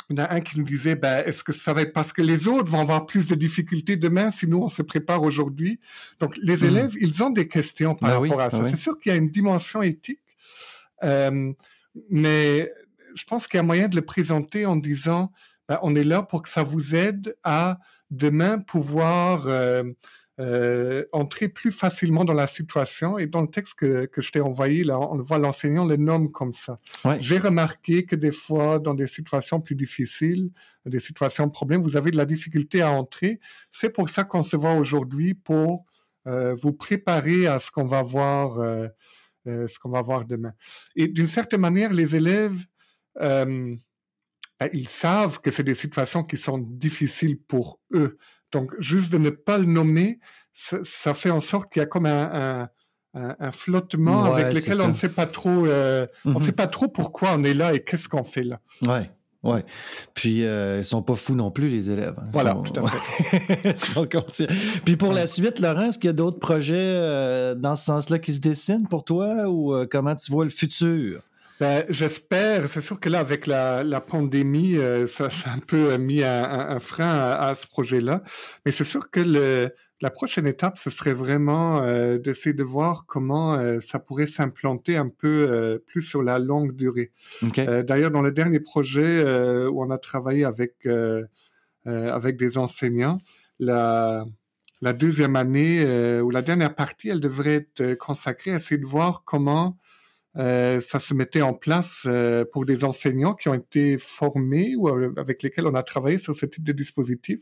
il y en a un qui nous disait, ben, est-ce que ça va être parce que les autres vont avoir plus de difficultés demain si nous, on se prépare aujourd'hui? Donc, les hmm. élèves, ils ont des questions par ben rapport à ça. Ben C'est sûr qu'il y a une dimension éthique, euh, mais je pense qu'il y a moyen de le présenter en disant, ben, on est là pour que ça vous aide à demain pouvoir euh, euh, entrer plus facilement dans la situation. Et dans le texte que, que je t'ai envoyé, là, on voit l'enseignant le nomme comme ça. J'ai remarqué que des fois, dans des situations plus difficiles, des situations de problème, vous avez de la difficulté à entrer. C'est pour ça qu'on se voit aujourd'hui pour euh, vous préparer à ce qu'on va voir, euh, ce qu'on va voir demain. Et d'une certaine manière, les élèves, ben, ils savent que c'est des situations qui sont difficiles pour eux. Donc, juste de ne pas le nommer, ça, fait en sorte qu'il y a comme un, un, flottement avec lequel on ne sait pas trop, euh, on ne sait mhm. pas trop pourquoi on est là et qu'est-ce qu'on fait là. Ouais. Ouais. Puis euh, ils sont pas fous non plus les élèves. Hein. Voilà, tout à fait. Puis pour la suite, Laurent, est-ce qu'il y a d'autres projets euh, dans ce sens-là qui se dessinent pour toi ou euh, comment tu vois le futur? Ben, J'espère. C'est sûr que là, avec la, la pandémie, euh, ça, ça, a un peu mis un, un, frein à, à ce projet-là. Mais c'est sûr que le, la prochaine étape, ce serait vraiment euh, d'essayer de voir comment euh, ça pourrait s'implanter un peu plus sur la longue durée. D'ailleurs, dans le dernier projet où on a travaillé avec avec des enseignants, la la deuxième année ou la dernière partie, elle devrait être consacrée à essayer de voir comment euh, ça se mettait en place euh, pour des enseignants qui ont été formés ou euh, avec lesquels on a travaillé sur ce type de dispositif,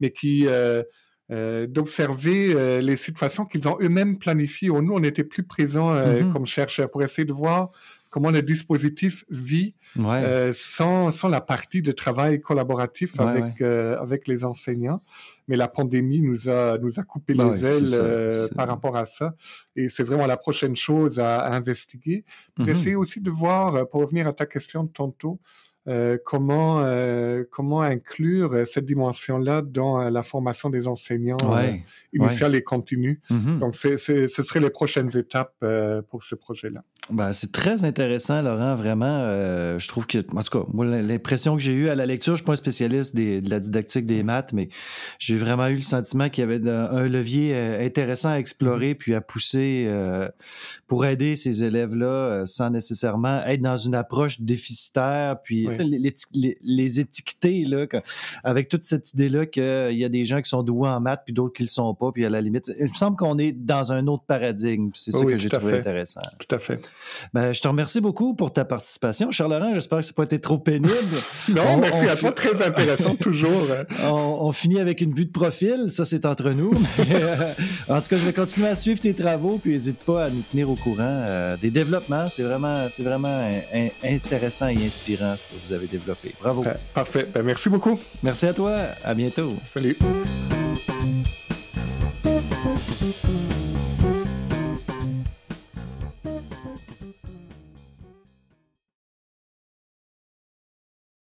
mais qui d'observer les situations qu'ils ont eux-mêmes planifiées. Nous, on était plus présents mm-hmm. comme chercheurs pour essayer de voir comment le dispositif vit euh, sans, sans la partie de travail collaboratif avec, euh, avec les enseignants. Mais la pandémie nous a, nous a coupé bah les ailes euh, par rapport à ça. Et c'est vraiment la prochaine chose à, investiguer. Mm Essayer aussi de voir, pour revenir à ta question de tantôt, euh, comment euh, comment inclure euh, cette dimension-là dans la formation des enseignants ouais, initiale et continue? Mm-hmm. Donc, c'est, ce serait les prochaines étapes pour ce projet-là. Ben, c'est très intéressant, Laurent, vraiment. je trouve que, en tout cas, moi, l'impression que j'ai eue à la lecture, je suis pas un spécialiste des, de la didactique des maths, mais j'ai vraiment eu le sentiment qu'il y avait un levier intéressant à explorer mm-hmm. puis à pousser pour aider ces élèves-là sans nécessairement être dans une approche déficitaire puis les, les, étiqueter, là, avec toute cette idée-là qu'il y a des gens qui sont doués en maths, puis d'autres qui ne le sont pas, puis à la limite, il me semble qu'on est dans un autre paradigme. C'est ça que j'ai trouvé intéressant. Tout à fait. Ben, je te remercie beaucoup pour ta participation. Charles Laurent, j'espère que ça n'a pas été trop pénible. non, merci à toi, très intéressant toujours. on, finit avec une vue de profil, ça c'est entre nous. Euh, en tout cas, je vais continuer à suivre tes travaux, puis n'hésite pas à nous tenir au courant euh, des développements. C'est vraiment, c'est vraiment intéressant et inspirant ce que vous avez développé. Bravo. parfait. Ben, merci beaucoup. Merci à toi. À bientôt. Salut.